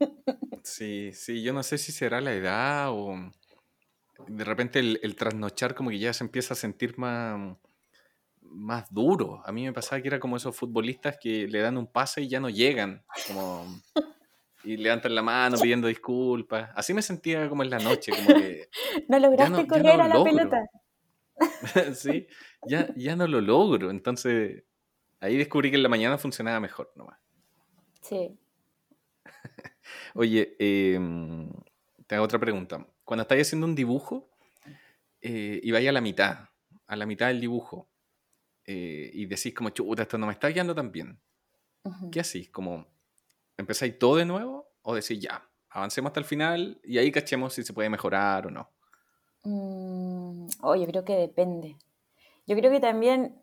[LAUGHS] Sí, sí, yo no sé si será la edad o de repente el, el trasnochar como que ya se empieza a sentir más, más duro. A mí me pasaba que era como esos futbolistas que le dan un pase y ya no llegan, como [LAUGHS] y levantan la mano pidiendo disculpas. Así me sentía como en la noche, como que [LAUGHS] No lograste no- correr no a la logro. pelota. [LAUGHS] sí, ya, ya no lo logro. Entonces ahí descubrí que en la mañana funcionaba mejor nomás. Sí. [LAUGHS] Oye, em, te hago otra pregunta. Cuando estáis haciendo un dibujo eh, y vais a la mitad, a la mitad del dibujo, eh, y decís como, chuta, esto no me está guiando tan bien. ¿qué hacís? Como, ¿empezáis todo de nuevo? ¿O decís, ya, avancemos hasta el final y ahí cachemos si se puede mejorar o no? Mm, oh, yo creo que depende. yo creo que también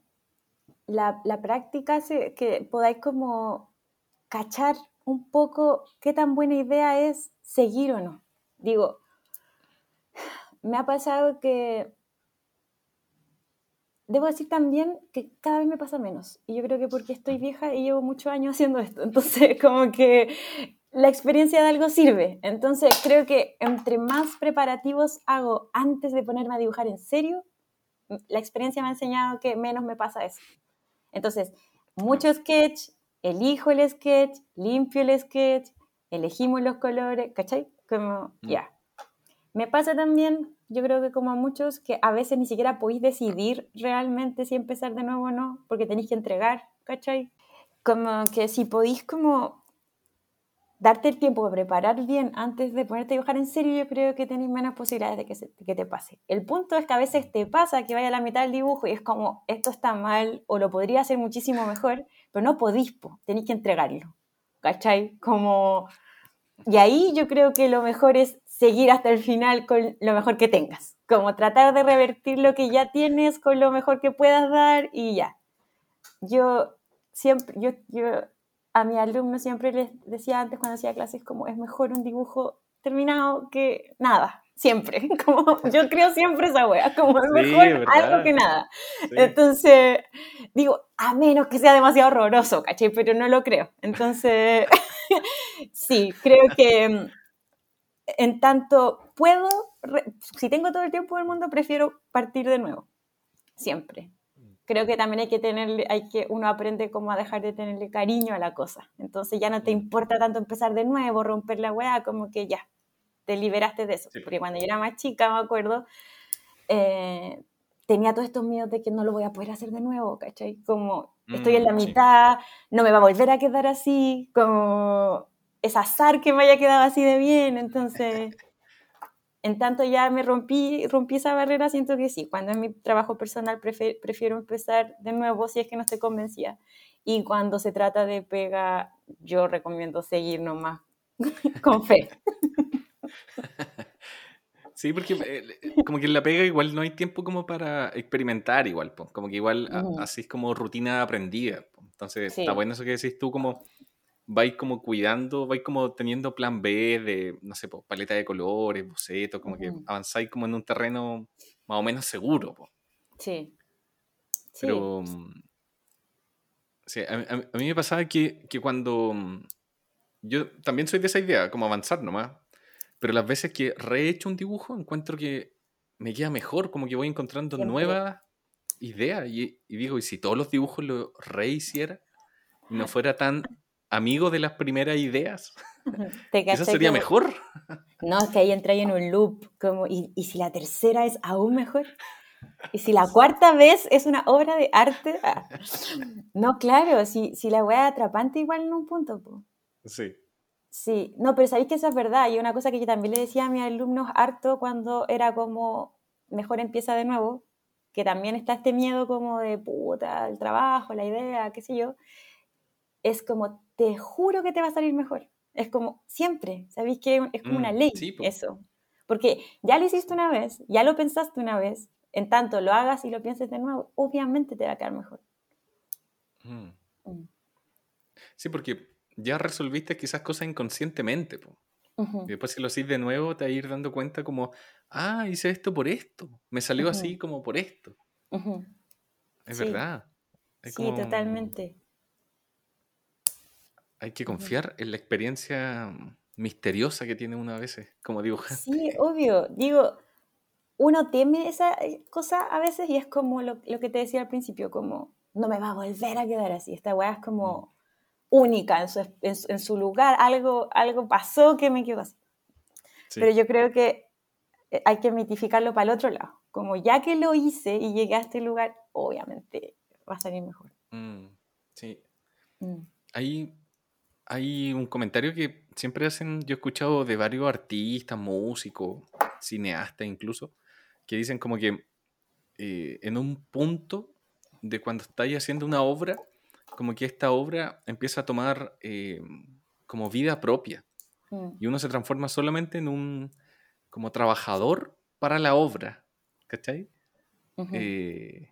la, la práctica hace que podáis como cachar un poco qué tan buena idea es seguir o no. Digo, [SIGHS] me ha pasado que debo decir también que cada vez me pasa menos. Y yo creo que porque estoy vieja y llevo muchos años haciendo esto. Entonces, [LAUGHS] como que la experiencia de algo sirve. Entonces, creo que entre más preparativos hago antes de ponerme a dibujar en serio, la experiencia me ha enseñado que menos me pasa eso. Entonces, mucho sketch, elijo el sketch, limpio el sketch, elegimos los colores, ¿cachai? Como, mm. ya. Me pasa también, yo creo que como a muchos, que a veces ni siquiera podéis decidir realmente si empezar de nuevo o no, porque tenéis que entregar, ¿cachai? Como que si podéis como darte el tiempo de preparar bien antes de ponerte a dibujar en serio, yo creo que tenéis menos posibilidades de que, que te pase. El punto es que a veces te pasa que vaya a la mitad del dibujo y es como, esto está mal o lo podría hacer muchísimo mejor, pero no podís, tenéis que entregarlo. ¿Cachai? Como... Y ahí yo creo que lo mejor es seguir hasta el final con lo mejor que tengas. Como tratar de revertir lo que ya tienes con lo mejor que puedas dar y ya. Yo siempre, yo, yo a mi alumno siempre les decía antes cuando hacía clases como es mejor un dibujo terminado que nada, siempre, [LAUGHS] como yo creo siempre esa wea, como es mejor algo que nada. Entonces, digo, a menos que sea demasiado horroroso, ¿cachai? Pero no lo creo. Entonces, [LAUGHS] sí, creo que en tanto puedo, si tengo todo el tiempo del mundo, prefiero partir de nuevo, siempre creo que también hay que tenerle, hay que, uno aprende como a dejar de tenerle cariño a la cosa. Entonces ya no te mm. importa tanto empezar de nuevo, romper la weá, como que ya, te liberaste de eso. Porque cuando yo era más chica, me acuerdo, eh, tenía todos estos miedos de que no lo voy a poder hacer de nuevo, ¿cachai? Como estoy en la mm, mitad, no me va a volver a quedar así, como es azar que me haya quedado así de bien, entonces en tanto ya me rompí, rompí esa barrera, siento que sí, cuando es mi trabajo personal prefiero, empezar de nuevo si es que no estoy convencida. Y cuando se trata de pega, yo recomiendo seguir nomás [LAUGHS] con fe. [LAUGHS] Sí, porque eh, como que en la pega igual no hay tiempo como para experimentar igual, como que igual así es como rutina aprendida. Entonces está bueno eso que decís tú como vais como cuidando, vais como teniendo plan B de, no sé, paleta de colores, bocetos, como que avanzáis como en un terreno más o menos seguro. Sí. Pero... Mm, sí, a, mí me pasaba que, que, cuando... Mm, yo también soy de esa idea, como avanzar nomás. Pero las veces que rehecho un dibujo, encuentro que me queda mejor, como que voy encontrando nuevas ideas. Y, y, digo, ¿y si todos los dibujos lo rehiciera? Y no fuera tan amigo de las primeras ideas. [LAUGHS] Eso sería mejor. No, es que ahí entra en un loop, como, ¿y, si la tercera es aún mejor? ¿Y si la cuarta vez es una obra de arte? Ah. No, claro, si, si la es atrapante igual en un punto. Sí. Sí, no, pero sabéis que eso es verdad. Y una cosa que yo también le decía a mis alumnos harto cuando era como, mejor empieza de nuevo, que también está este miedo como de puta, el trabajo, la idea, qué sé yo, es como te juro que te va a salir mejor. Es como siempre, ¿sabéis que es como una mm, ley eso? Porque ya lo hiciste una vez, ya lo pensaste una vez, en tanto lo hagas y lo pienses de nuevo, obviamente te va a quedar mejor. Mm. Mm. Sí, porque ya resolviste quizás cosas inconscientemente. Y después si lo haces de nuevo te vas a ir dando cuenta como, ah, hice esto por esto, me salió así como por esto. Es verdad. sí, totalmente hay que confiar en la experiencia misteriosa que tiene uno a veces como dibujante. Sí, obvio. Digo, uno teme esa eh, cosa a veces y es como lo, que te decía al principio, como no me va a volver a quedar así. Esta weá es como mm. única en su, en, su, lugar. Algo, algo pasó que me quedó así. Pero yo creo que eh, hay que mitificarlo para el otro lado. Como ya que lo hice y llegué a este lugar, obviamente va a salir mejor. Mm, sí. Mm. Ahí hay un comentario que siempre hacen, yo he escuchado de varios artistas, músicos, cineastas incluso, que dicen como que eh, en un punto de cuando estáis haciendo una obra, como que esta obra empieza a tomar eh, como vida propia. Mm. Y uno se transforma solamente en un como trabajador para la obra. ¿Cachai? Eh,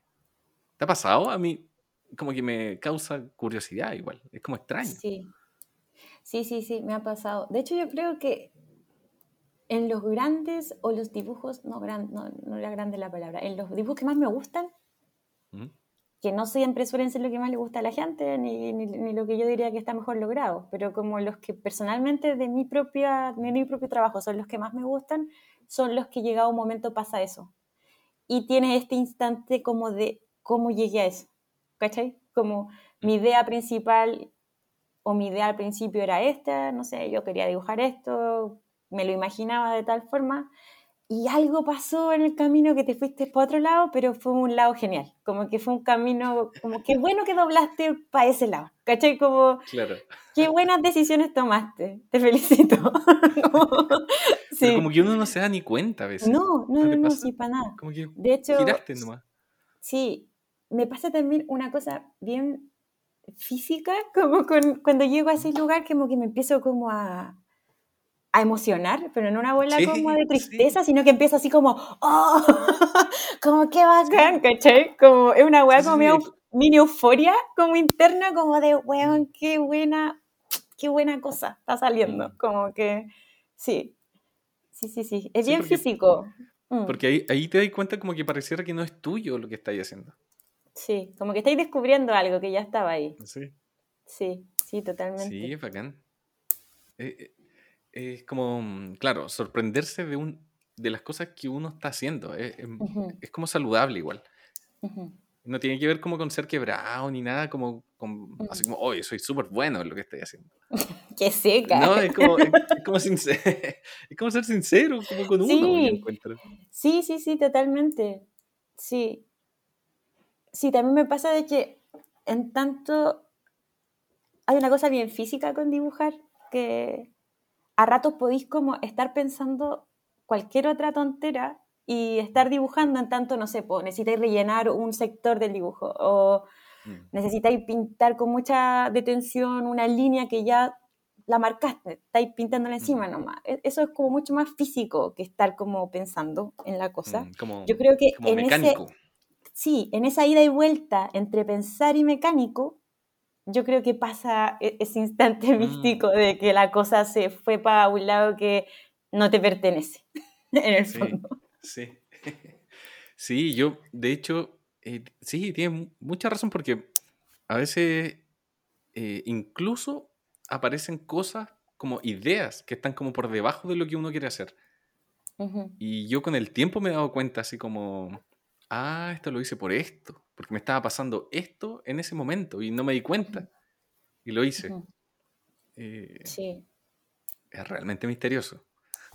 ¿Te ha pasado? A mí como que me causa curiosidad igual, es como extraño. Sí, sí, sí, sí, me ha pasado. De hecho, yo creo que en los grandes o los dibujos, no, gran, no, no era grande la palabra, en los dibujos que más me gustan, que no siempre suelen ser lo que más le gusta a la gente, ni, ni, lo que yo diría que está mejor logrado, pero como los que personalmente de mi, propia, de mi propio trabajo son los que más me gustan, son los que llegado un momento pasa eso. Y tiene este instante como de cómo llegué a eso, ¿cachai? Como mi idea principal o mi idea al principio era esta, no sé, yo quería dibujar esto, me lo imaginaba de tal forma, y algo pasó en el camino que te fuiste para otro lado, pero fue un lado genial. Como que fue un camino, como que bueno que doblaste para ese lado. ¿Cachai? Como, claro. qué buenas decisiones tomaste. Te felicito. [LAUGHS] sí. Pero como que uno no se da ni cuenta a veces. No, no, no, no, sí, para nada. Como que de hecho, giraste nomás. Sí, me pasa también una cosa bien física, [LAUGHS] como con, cuando llego a ese lugar, como que me empiezo como a, a emocionar, pero no una bola como de tristeza, sino que empieza así como, ¡oh! [LAUGHS] como qué bacán, ¿cachai? Como es una weá como mini euforia, como interna, como de, weón, qué buena, qué buena cosa está saliendo. Mm. Como que, sí, sí, sí, sí, es bien físico. Mm. Porque ahí, ahí te das cuenta como que pareciera que no es tuyo lo que estáis haciendo. Sí, como que estáis descubriendo algo que ya estaba ahí. Sí. Sí, sí, totalmente. Sí, es bacán. Eh, eh, es como, mm, claro, sorprenderse de, un, de las cosas que uno está haciendo. Es, es como saludable igual. No tiene que ver como con ser quebrado ni nada, como, así como, oye, soy súper bueno en lo que estoy haciendo. [LAUGHS] que seca. No, es como, es, [LAUGHS] como [LAUGHS] es como ser sincero, como con uno. Sí. sí, sí, sí, totalmente. Sí. Sí, también me pasa de que en tanto hay una cosa bien física con dibujar que a ratos podéis como estar pensando cualquier otra tontera y estar dibujando en tanto, no sé, necesitáis rellenar un sector del dibujo o mm. necesitáis pintar con mucha detención una línea que ya la marcaste, estáis pintándola encima nomás. E-, eso es como mucho más físico que estar como pensando en la cosa. Mm, Yo creo que en mecánico. Sí, en esa ida y vuelta entre pensar y mecánico, yo creo que pasa e-, ese instante [LAUGHS] místico mm. de que la cosa se fue para un lado que no te pertenece, [LAUGHS] en el fondo. Sí, [LAUGHS] sí, yo, de hecho, eh, sí, tiene mucha razón porque a veces eh, incluso aparecen cosas como ideas que están como por debajo de lo que uno quiere hacer. Y yo con el tiempo me he dado cuenta así como, ah, esto lo hice por esto porque me estaba pasando esto en ese momento y no me di cuenta. Y lo hice. Eh, sí. Es realmente misterioso.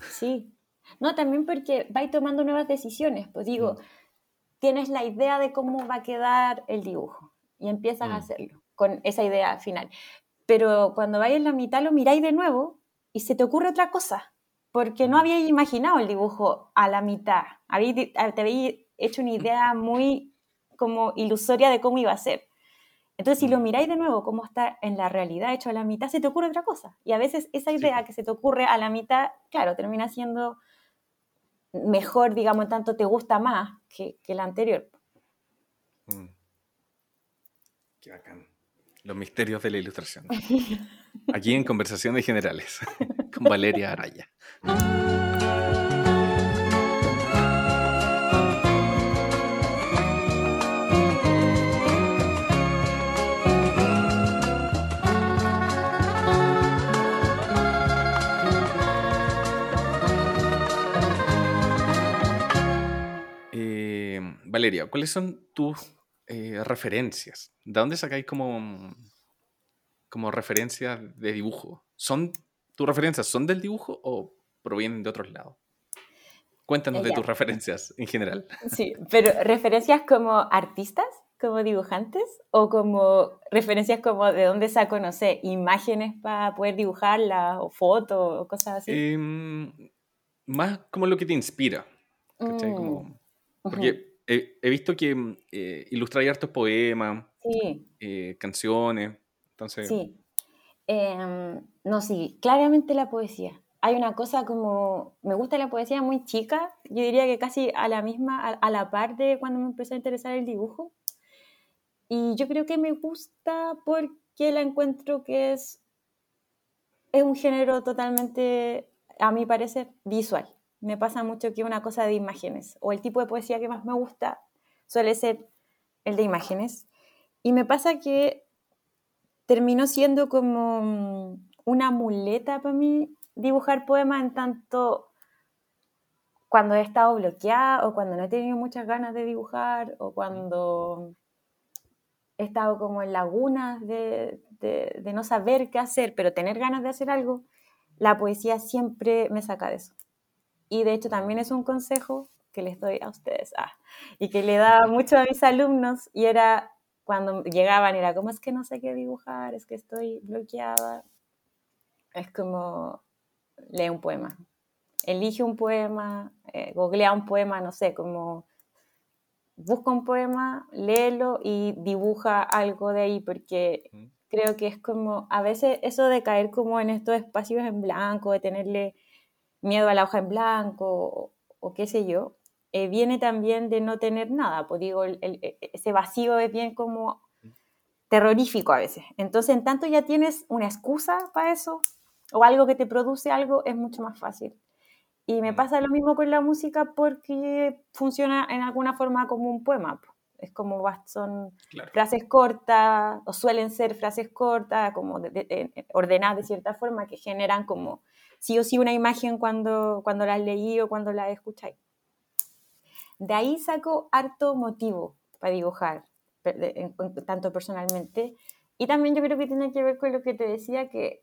Sí. No, también porque vais tomando nuevas decisiones. Pues digo, mm. tienes la idea de cómo va a quedar el dibujo y empiezas a mm. hacerlo con esa idea final. Pero cuando vais en la mitad lo miráis de nuevo y se te ocurre otra cosa, porque no mm. habíais imaginado el dibujo a la mitad. te habéis hecho una idea muy como ilusoria de cómo iba a ser. Entonces, si lo mm. miráis de nuevo, cómo está en la realidad hecho a la mitad, se te ocurre otra cosa. Y a veces esa idea que se te ocurre a la mitad, claro, termina siendo mejor, digamos, en tanto te gusta más que, que la anterior. Mm. Qué bacán. Los misterios de la ilustración. [LAUGHS] Aquí en Conversaciones Generales, [LAUGHS] con Valeria Araya. Valeria, ¿cuáles son tus eh, referencias? ¿De dónde sacáis como, como referencias de dibujo? ¿Son tus referencias son del dibujo o provienen de otros lados? Cuéntanos de tus referencias en general. Sí, pero referencias como artistas, como dibujantes, o como referencias como de dónde saco, no sé, imágenes para poder dibujarlas, o fotos, o cosas así. Em, más como lo que te inspira. Mm, porque he, visto que mm, eh, ilustráis hartos poemas, eh, canciones, entonces... Sí. Em, no, sí, claramente la poesía. Hay una cosa como, me gusta la poesía muy chica, yo diría que casi a la misma, a, la par de cuando me empezó a interesar el dibujo. Y yo creo que me gusta porque la encuentro que es, es un género totalmente, a mi parecer, visual. Me pasa mucho que una cosa de imágenes, o el tipo de poesía que más me gusta suele ser el de imágenes. Y me pasa que terminó siendo como una muleta para mí dibujar poemas en tanto cuando he estado bloqueada o cuando no he tenido muchas ganas de dibujar o cuando he estado como en lagunas de, de, no saber qué hacer, pero tener ganas de hacer algo, la poesía siempre me saca de eso. Y de hecho también es un consejo que les doy a ustedes ah, y que le daba mucho a mis alumnos y era cuando llegaban, era como es que no sé qué dibujar, es que estoy bloqueada. Es como lee un poema, elige un poema, eh, googlea un poema, no sé, como busca un poema, léelo y dibuja algo de ahí, porque creo que es como, a veces eso de caer como en estos espacios en blanco, de tenerle miedo a la hoja en blanco o, qué sé yo, eh, viene también de no tener nada, pues digo, e, ese vacío es bien como terrorífico a veces. Entonces, en tanto ya tienes una excusa para eso o algo que te produce algo, es mucho más fácil. Y me pasa lo mismo con la música porque funciona en alguna forma como un poema. Es como son frases cortas, o suelen ser frases cortas, como ordenadas de cierta forma, que generan como sí o sí una imagen cuando, cuando las leí o cuando las escucháis. De ahí saco harto motivo para dibujar, tanto personalmente. Y también yo creo que tiene que ver con lo que te decía, que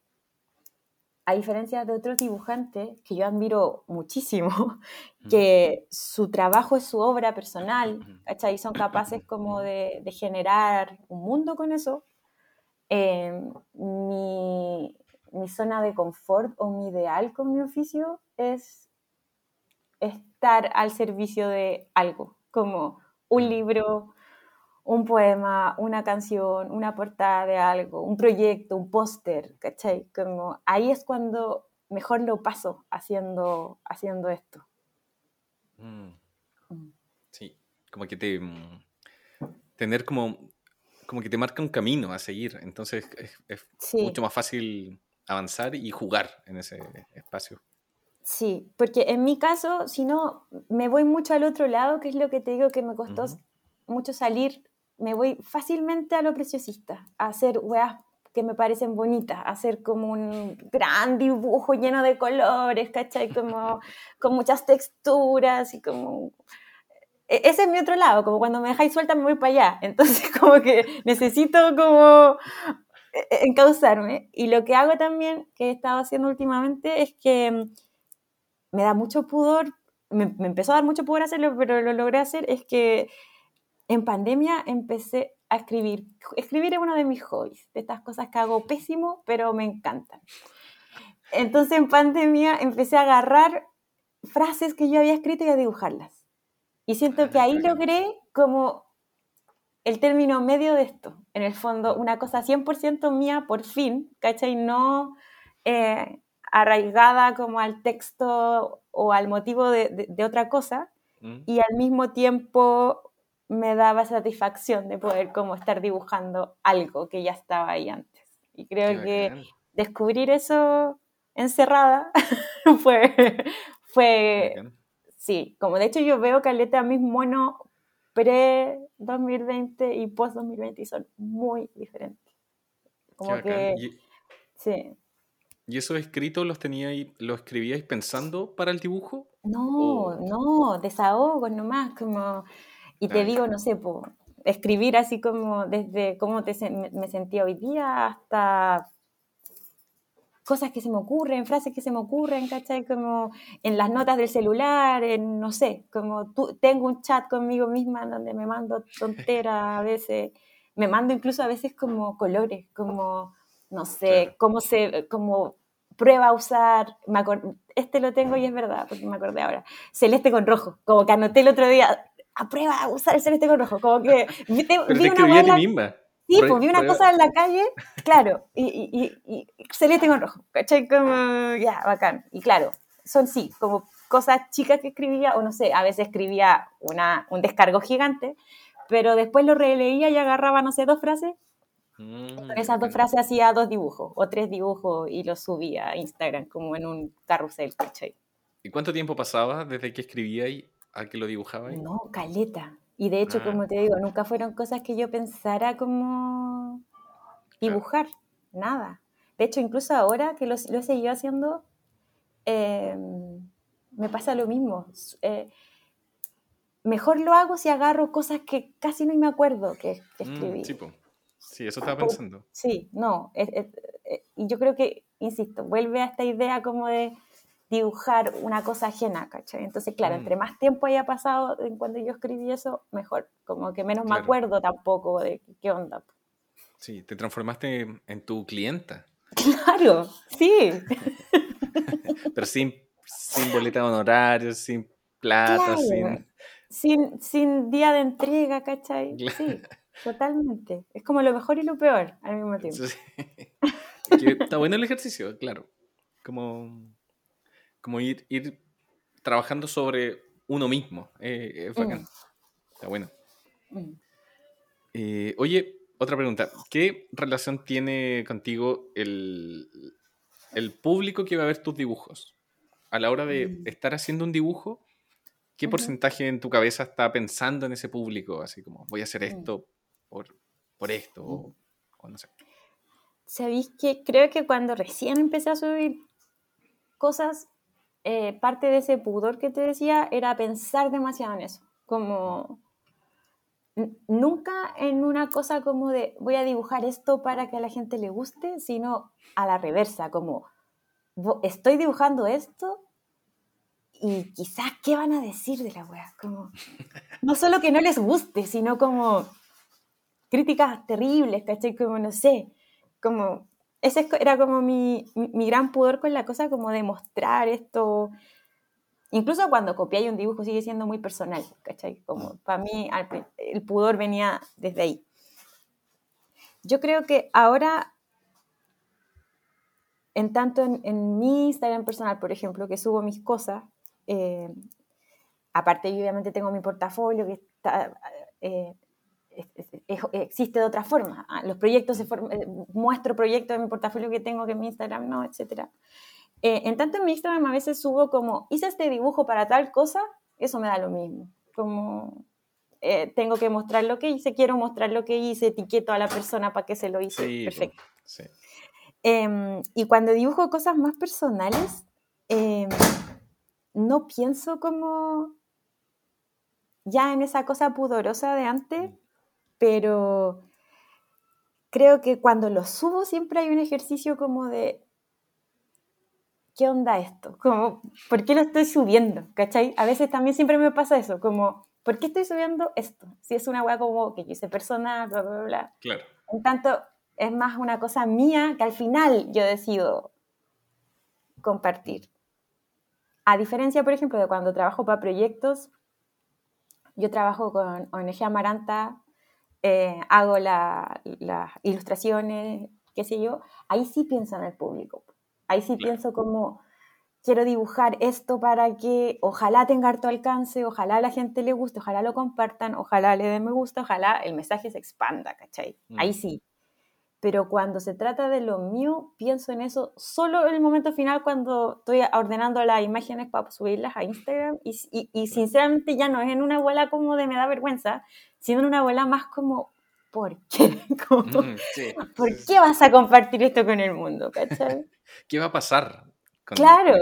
a diferencia de otros dibujantes que yo admiro muchísimo, [LAUGHS] que su trabajo es su obra personal, ¿cachai? Son capaces como de, generar un mundo con eso. Em, mi, mi, zona de confort o mi ideal con mi oficio es estar al servicio de algo, como un libro, un poema, una canción, una portada de algo, un proyecto, un póster, ¿cachai? Como ahí es cuando mejor lo paso haciendo, haciendo esto. Mm. Mm. Sí, como que te... Mm, tener como... Como que te marca un camino a seguir, entonces es, mucho más fácil avanzar y jugar en ese espacio. Sí, porque en mi caso, si no, me voy mucho al otro lado, que es lo que te digo que me costó mucho salir me voy fácilmente a lo preciosista, a hacer weas que me parecen bonitas, a hacer como un gran dibujo lleno de colores, ¿cachai? Como [LAUGHS] con muchas texturas y como... E-, ese es mi otro lado, como cuando me dejáis suelta me voy para allá, [LAUGHS] entonces como que necesito como encauzarme. Y lo que hago también, que he estado haciendo últimamente, es que me da mucho pudor, me, me empezó a dar mucho pudor hacerlo, pero lo logré hacer, es que en pandemia empecé a escribir. Escribir es uno de mis hobbies, de estas cosas que hago pésimo, pero me encantan. Entonces en pandemia empecé a agarrar frases que yo había escrito y a dibujarlas. Y siento que ahí logré como el término medio de esto. En el fondo, una cosa 100% mía, por fin, ¿cachai? No eh, arraigada como al texto o al motivo de, otra cosa. Mm. Y al mismo tiempo me daba satisfacción de poder como estar dibujando algo que ya estaba ahí antes. Y creo que descubrir eso encerrada [LAUGHS] fue, fue sí, como de hecho yo veo caleta a mis monos pre-2020 y post-2020 y son muy diferentes. Como que, ¿Y, sí. ¿Y esos escritos los teníais, los escribíais pensando para el dibujo? No, no, desahogo nomás, como y te digo, no sé, escribir así como desde cómo te, me sentía hoy día hasta cosas que se me ocurren, frases que se me ocurren, ¿cachai? Como en las notas del celular, en, no sé, como tú, tengo un chat conmigo misma donde me mando tonteras a veces, me mando incluso a veces como colores, como, no sé, cómo se, como prueba a usar, este lo tengo y es verdad, porque me acordé ahora, celeste con rojo, como que anoté el otro día, aprueba a usar el celeste con rojo. Como que vi, una misma. Sí, pues vi una cosa en la calle, claro, y, y, celeste con rojo, ¿cachai? Como, ya, bacán. Y claro, son sí, como cosas chicas que escribía, o no sé, a veces escribía una, un descargo gigante, pero después lo releía y agarraba, no sé, dos frases. Mm, Con esas dos frases hacía dos dibujos o tres dibujos y los subía a Instagram como en un carrusel, ¿cachai? ¿Y cuánto tiempo pasaba desde que escribía y a que lo dibujaba? No, caleta. Y de hecho, como te digo, nunca fueron cosas que yo pensara como dibujar, nada. De hecho, incluso ahora que lo, lo he seguido haciendo, eh, me pasa lo mismo. Eh, mejor lo hago si agarro cosas que casi no me acuerdo que, que Mm, escribí. sí, eso estaba pensando. Sí, no. es- es- eh, y yo creo que, insisto, vuelve a esta idea como de dibujar una cosa ajena, ¿cachai? Entonces, claro, Mm. entre más tiempo haya pasado en cuando yo escribí eso, mejor. Como que menos me acuerdo tampoco de qué onda. Sí, te transformaste en tu clienta, [LAUGHS] Claro, sí. [LAUGHS] pero sin, sin boleta de honorarios, sin plata, Claro. sin... Sin, sin día de entrega, ¿cachai? Claro. Sí, [LAUGHS] totalmente. Es como lo mejor y lo peor al mismo tiempo. Sí. Está bueno el ejercicio, claro. Como, como ir, ir trabajando sobre uno mismo. eh, es bacán. Mm. Está bueno. Mm. Eh, oye, otra pregunta. ¿Qué relación tiene contigo el, el público que va a ver tus dibujos? A la hora de Mm. estar haciendo un dibujo, ¿qué porcentaje en tu cabeza está pensando en ese público? Así como, voy a hacer esto por, por esto, o, o no sé. ¿Sabéis que creo que cuando recién empecé a subir cosas, eh, parte de ese pudor que te decía era pensar demasiado en eso? Como nunca en una cosa como de voy a dibujar esto para que a la gente le guste, sino a la reversa, como estoy dibujando esto y quizás qué van a decir de la wea, como no solo que no les guste, sino como críticas terribles, ¿cachai? Como no sé, como ese era como mi, mi, mi gran pudor con la cosa, como de mostrar esto. Incluso cuando copié un dibujo sigue siendo muy personal, ¿cachai? Como para mí el pudor venía desde ahí. Yo creo que ahora, en tanto en, en mi Instagram personal, por ejemplo, que subo mis cosas, eh, aparte yo obviamente tengo mi portafolio que está, eh, es- es- existe de otra forma. Ah, Los proyectos, se form- eh, muestro proyectos de mi portafolio que tengo, que en mi Instagram no, etc. en tanto en mi Instagram a veces subo como, hice este dibujo para tal cosa, eso me da lo mismo. Como eh, tengo que mostrar lo que hice, quiero mostrar lo que hice, etiqueto a la persona para que se lo hice. Sí, Perfecto. sí. Em, y cuando dibujo cosas más personales, em, no pienso como ya en esa cosa pudorosa de antes, pero creo que cuando lo subo siempre hay un ejercicio como de ¿qué onda esto? Como, ¿por qué lo estoy subiendo? ¿Cachai? A veces también siempre me pasa eso, como, ¿por qué estoy subiendo esto? Si es una weá como que yo hice personal, bla, bla, bla. Claro. En tanto, es más una cosa mía que al final yo decido compartir. A diferencia, por ejemplo, de cuando trabajo para proyectos, yo trabajo con ONG Amaranta, eh, hago la- las ilustraciones, qué sé yo, ahí sí pienso en el público. Ahí sí Claro. pienso como, quiero dibujar esto para que ojalá tenga harto alcance, ojalá a la gente le guste, ojalá lo compartan, ojalá le den me gusta, ojalá el mensaje se expanda, ¿cachai? Mm. Ahí sí. Pero cuando se trata de lo mío, pienso en eso solo en el momento final cuando estoy ordenando las imágenes para subirlas a Instagram y, y- y sinceramente ya no es en una bola como de me da vergüenza, en una bola más como, ¿por qué? [LAUGHS] Como, Mm, sí, ¿Por qué vas a compartir esto con el mundo? ¿Cachai? [LAUGHS] ¿Qué va a pasar? con- Claro,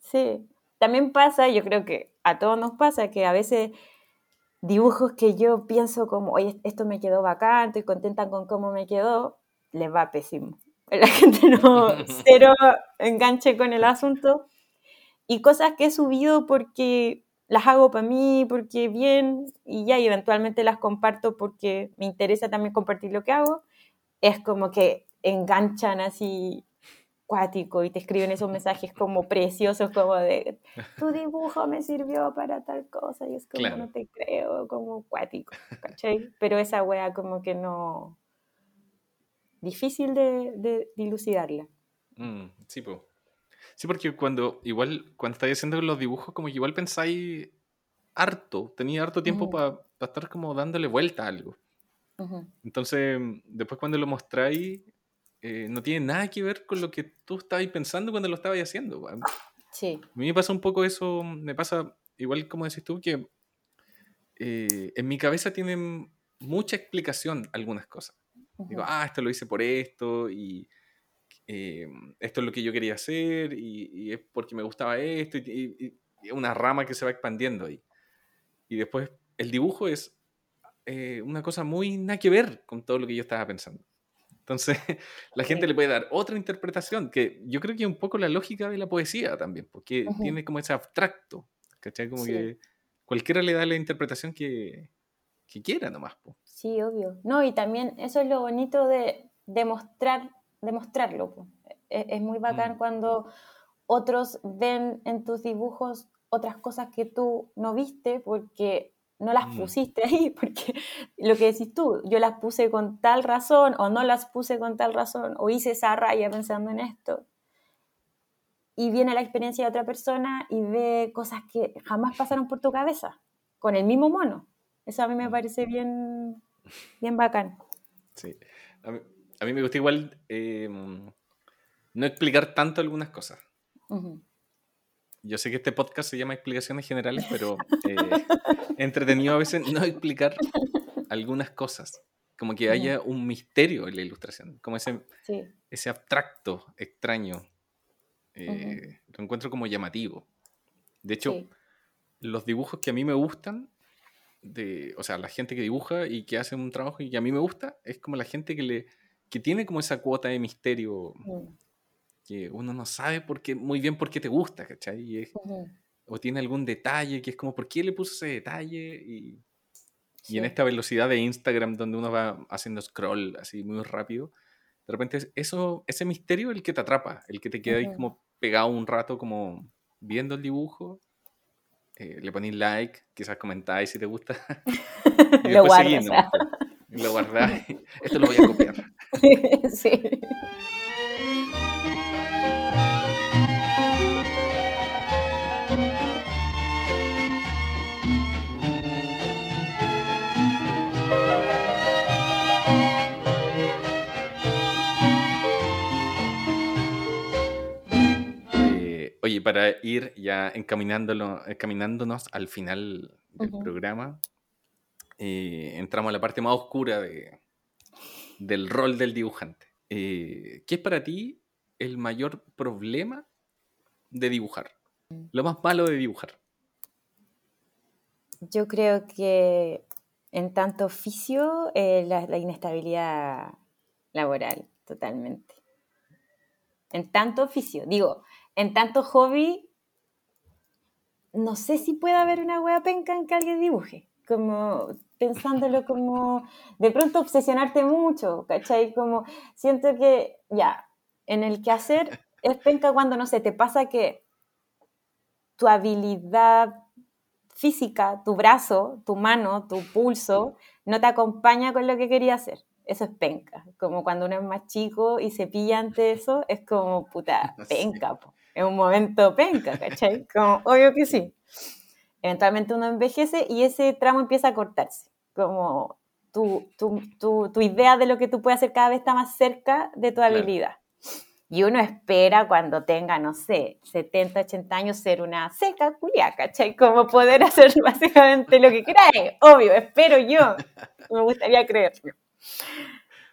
sí. También pasa, yo creo que a todos nos pasa, que a veces dibujos que yo pienso como, oye, esto me quedó bacán, estoy contenta con cómo me quedó, les va pésimo. [LAUGHS] La gente no, cero enganche con el asunto. Y cosas que he subido porque las hago para mí, porque bien, y ya, y eventualmente las comparto porque me interesa también compartir lo que hago, es como que enganchan así cuático y te escriben esos mensajes como preciosos, como de tu dibujo me sirvió para tal cosa, y es como Claro. no te creo, como cuático, ¿cachai? Pero esa wea como que no... difícil de, de dilucidarla. Mm, sí, po. Sí, porque cuando igual, cuando estáis haciendo los dibujos, como que igual pensáis harto, tenía harto tiempo Mm. para para estar como dándole vuelta a algo. Entonces, después cuando lo mostráis, eh, no tiene nada que ver con lo que tú estabas pensando cuando lo estabas haciendo. Sí. A mí me pasa un poco eso, me pasa igual como decís tú, que eh, en mi cabeza tienen mucha explicación algunas cosas. Digo, ah, esto lo hice por esto y eh, esto es lo que yo quería hacer y, es porque me gustaba esto y, y, una rama que se va expandiendo ahí. Y después el dibujo es eh, una cosa muy nada que ver con todo lo que yo estaba pensando. Entonces, [LAUGHS] la gente le puede dar otra interpretación, que yo creo que es un poco la lógica de la poesía también, porque tiene como ese abstracto, ¿cachai? Como que cualquiera le da la interpretación que, que quiera nomás. Sí, obvio. No, y también eso es lo bonito de demostrar, demostrarlo. Es, es, muy bacán mm. cuando otros ven en tus dibujos otras cosas que tú no viste porque no las mm. pusiste [LAUGHS] ahí, porque lo que decís tú, yo las puse con tal razón o no las puse con tal razón o hice esa raya pensando en esto. Y viene la experiencia de otra persona y ve cosas que jamás pasaron por tu cabeza, con el mismo mono. Eso a mí me mm. parece bien, bien bacán. Sí, a mí, me gusta igual em, no explicar tanto algunas cosas. Yo sé que este podcast se llama Explicaciones Generales, pero [LAUGHS] eh, entretenido a veces no explicar algunas cosas. Como que haya un misterio en la ilustración, como ese, ese abstracto extraño. Eh, lo encuentro como llamativo. De hecho, los dibujos que a mí me gustan, de, o sea, la gente que dibuja y que hace un trabajo y que a mí me gusta, es como la gente que, le, que tiene como esa cuota de misterio mm que uno no sabe por qué, muy bien por qué te gusta, ¿cachai? O tiene algún detalle que es como, ¿por qué le puso ese detalle? Y, y en esta velocidad de Instagram donde uno va haciendo scroll así muy rápido, de repente eso, ese misterio es el que te atrapa, el que te queda ahí como pegado un rato como viendo el dibujo. Eh, le ponéis like, quizás comentáis si te gusta. [LAUGHS] y [LAUGHS] lo guardas. Lo guardáis. [LAUGHS] Esto lo voy a copiar. [LAUGHS] sí. Oye, para ir ya encaminándonos al final del programa, eh, entramos a la parte más oscura de, del rol del dibujante. Eh, ¿Qué es para ti el mayor problema de dibujar? Lo más malo de dibujar. Yo creo que en tanto oficio, eh, la inestabilidad laboral, totalmente. En tanto oficio, digo, en tanto hobby, no sé si puede haber una wea penca en que alguien dibuje. Como pensándolo como de pronto obsesionarte mucho, ¿cachai? Como siento que ya, en el que hacer es penca cuando, no sé, te pasa que tu habilidad física, tu brazo, tu mano, tu pulso, no te acompaña con lo que quería hacer. Eso es penca. Como cuando uno es más chico y se pilla ante eso, es como puta, [LAUGHS] penca es un momento penca, ¿cachai? Como, obvio que sí. Eventualmente uno envejece y ese tramo empieza a cortarse. Como tu, tu, tu, tu idea de lo que tú puedes hacer cada vez está más cerca de tu habilidad. Y uno espera cuando tenga, no sé, 70, 80 años ser una seca culia, ¿cachai? Como poder [LAUGHS] hacer básicamente lo que queráis. Obvio, espero yo. Me gustaría creerlo.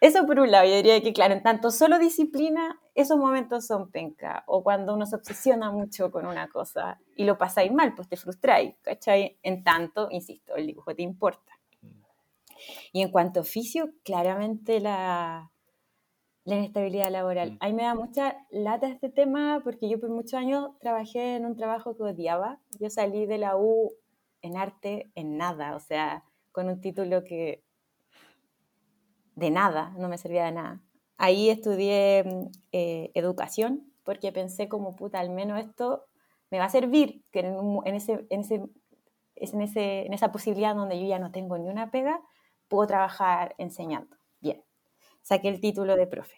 Eso por un lado, yo diría que, claro, en tanto solo disciplina, esos momentos son penca. O cuando uno se obsesiona mucho con una cosa y lo pasáis mal, pues te frustráis, ¿cachai? En tanto, insisto, el dibujo te importa. Y en cuanto a oficio, claramente la, la inestabilidad laboral. Mm. A mí me da mucha lata este tema porque yo por muchos años trabajé en un trabajo que odiaba. Yo salí de la U en arte, en nada, o sea, con un título que de nada, no me servía de nada. Ahí estudié mm, eh, educación porque pensé como puta, al menos esto me va a servir, que en, ese, en, ese, en, ese, en esa posibilidad donde yo ya no tengo ni una pega, puedo trabajar enseñando. Bien, saqué el título de profe.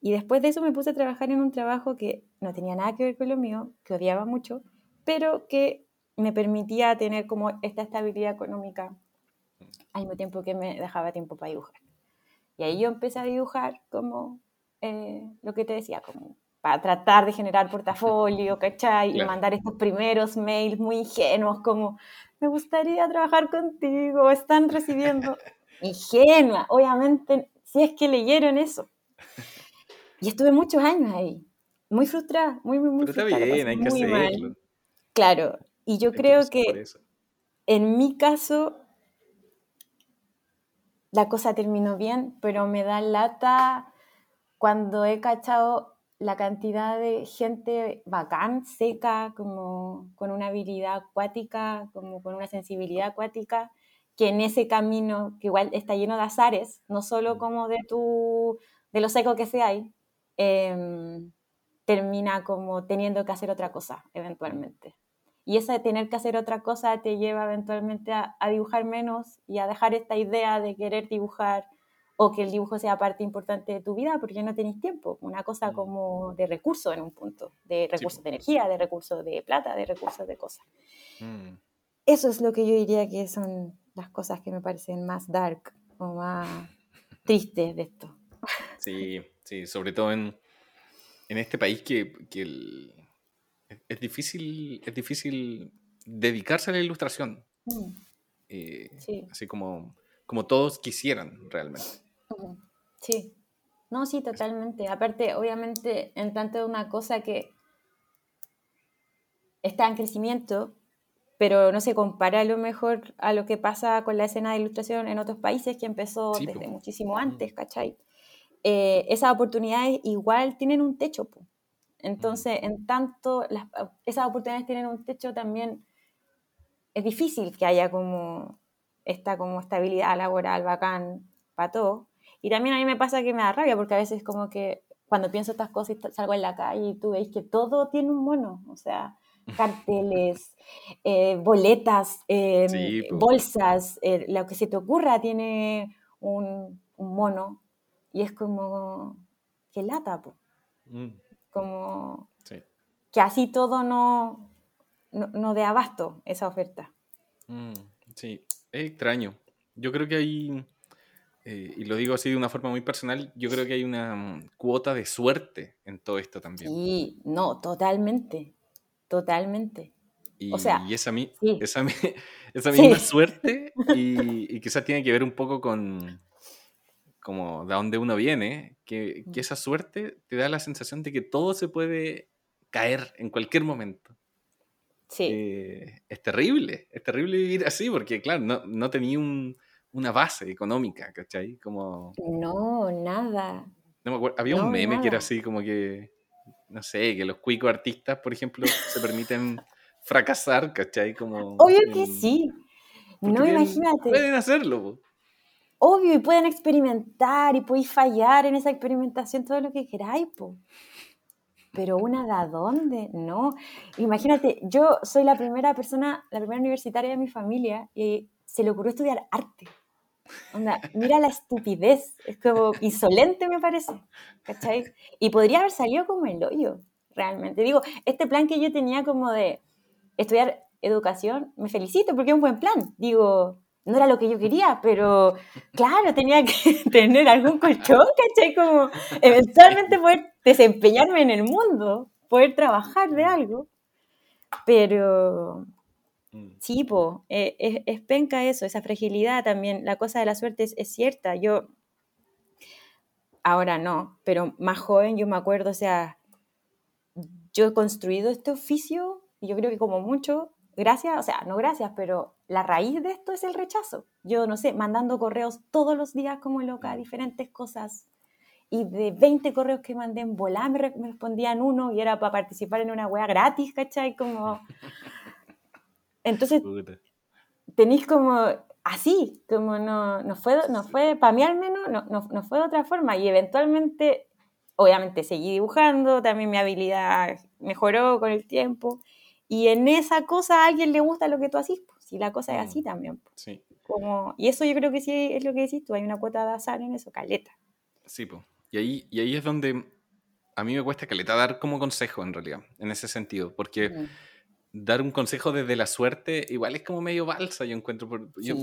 Y después de eso me puse a trabajar en un trabajo que no tenía nada que ver con lo mío, que odiaba mucho, pero que me permitía tener como esta estabilidad económica al mismo tiempo que me dejaba tiempo para dibujar. Y ahí yo empecé a dibujar como eh, lo que te decía, como para tratar de generar portafolio, [LAUGHS] ¿cachai? Y mandar estos primeros mails muy ingenuos como, me gustaría trabajar contigo, están recibiendo. [LAUGHS] Ingenua, obviamente, si es que leyeron eso. Y estuve muchos años ahí, muy frustrada, muy, muy, muy Pero está bien, hay que hacerlo. Claro, y yo creo que en mi caso la cosa terminó bien, pero me da lata cuando he cachado la cantidad de gente bacán, seca, como con una habilidad acuática, como con una sensibilidad acuática, que en ese camino, que igual está lleno de azares, no solo como de tu, de lo seco que sea ahí, em, termina como teniendo que hacer otra cosa eventualmente. Y esa de tener que hacer otra cosa te lleva eventualmente a, dibujar menos y a dejar esta idea de querer dibujar o que el dibujo sea parte importante de tu vida porque no tenéis tiempo. Una cosa mm. como de recursos en un punto, de recursos de energía, de recursos de plata, de recursos de cosas. Mm. Eso es lo que yo diría que son las cosas que me parecen más dark o más [LAUGHS] tristes de esto. Sí, sí, sobre todo en, en este país que, que el, es difícil, es difícil dedicarse a la ilustración. Mm. Eh, así como, como todos quisieran realmente. Sí. No, sí, totalmente. Aparte, obviamente, en tanto de una cosa que está en crecimiento, pero no se compara a lo mejor a lo que pasa con la escena de ilustración en otros países que empezó desde muchísimo antes, ¿cachai? Eh, esas oportunidades igual tienen un techo. Po. Entonces, en tanto esas oportunidades tienen un techo, también es difícil que haya como esta como estabilidad laboral bacán para todo. Y también a mí me pasa que me da rabia porque a veces como que cuando pienso estas cosas salgo en la calle y tú veis que todo tiene un mono, o sea, [LAUGHS] carteles, eh, boletas, em, bolsas, eh, lo que se te ocurra tiene un, mono y es como que lata, pues. Como que así todo no, no, dé abasto esa oferta. Mm, sí, es extraño. Yo creo que hay, eh, y lo digo así de una forma muy personal, yo creo que hay una mm, cuota de suerte en todo esto también. Sí, no, totalmente, totalmente. Y, o sea, y esa, esa, [LAUGHS] esa misma suerte y, y, quizás tiene que ver un poco con, como de donde uno viene, que, que, esa suerte te da la sensación de que todo se puede caer en cualquier momento. Sí. Eh, es terrible, es terrible vivir así, porque claro, no, no tenía un, una base económica, ¿cachai? Como... No, nada. No me acuerdo, había un meme que era así como que, no sé, que los cuicos artistas, por ejemplo, se permiten fracasar, ¿cachai? Como, Obvio que sí. No, imagínate. Pueden hacerlo obvio, y pueden experimentar y podéis fallar en esa experimentación todo lo que queráis, po. Pero una de dónde? No. Imagínate, yo soy la primera persona, la primera universitaria de mi familia y se le ocurrió estudiar arte. Onda, mira la estupidez, es como insolente me parece, ¿cachai? Y podría haber salido como el hoyo, realmente. Digo, este plan que yo tenía como de estudiar educación, me felicito porque es un buen plan. Digo, no era lo que yo quería, pero claro, tenía que [LAUGHS] tener algún colchón, ¿cachai? Como eventualmente poder desempeñarme en el mundo, poder trabajar de algo. Pero mm. sí, po, eh, es, penca eso, esa fragilidad también. La cosa de la suerte es, es, cierta. Yo, ahora no, pero más joven yo me acuerdo, o sea, yo he construido este oficio y yo creo que como mucho gracias, o sea, no gracias, pero la raíz de esto es el rechazo. Yo, no sé, mandando correos todos los días como loca, diferentes cosas. Y de 20 correos que mandé en volar me, respondían uno y era para participar en una wea gratis, ¿cachai? Como... [LAUGHS] Entonces, tenéis como así, como no, no fue, no fue, para mí al menos, no, no, no fue de otra forma. Y eventualmente, obviamente, seguí dibujando, también mi habilidad mejoró con el tiempo y en esa cosa a alguien le gusta lo que tú haces, pues, si la cosa es así mm, también. Pues. Sí. Como, y eso yo creo que sí es lo que decís tú, hay una cuota de azar en eso, caleta. Sí, pues. Y ahí, y ahí es donde a mí me cuesta caleta dar como consejo en realidad, en ese sentido, porque dar un consejo desde la suerte igual es como medio balsa, yo encuentro. yo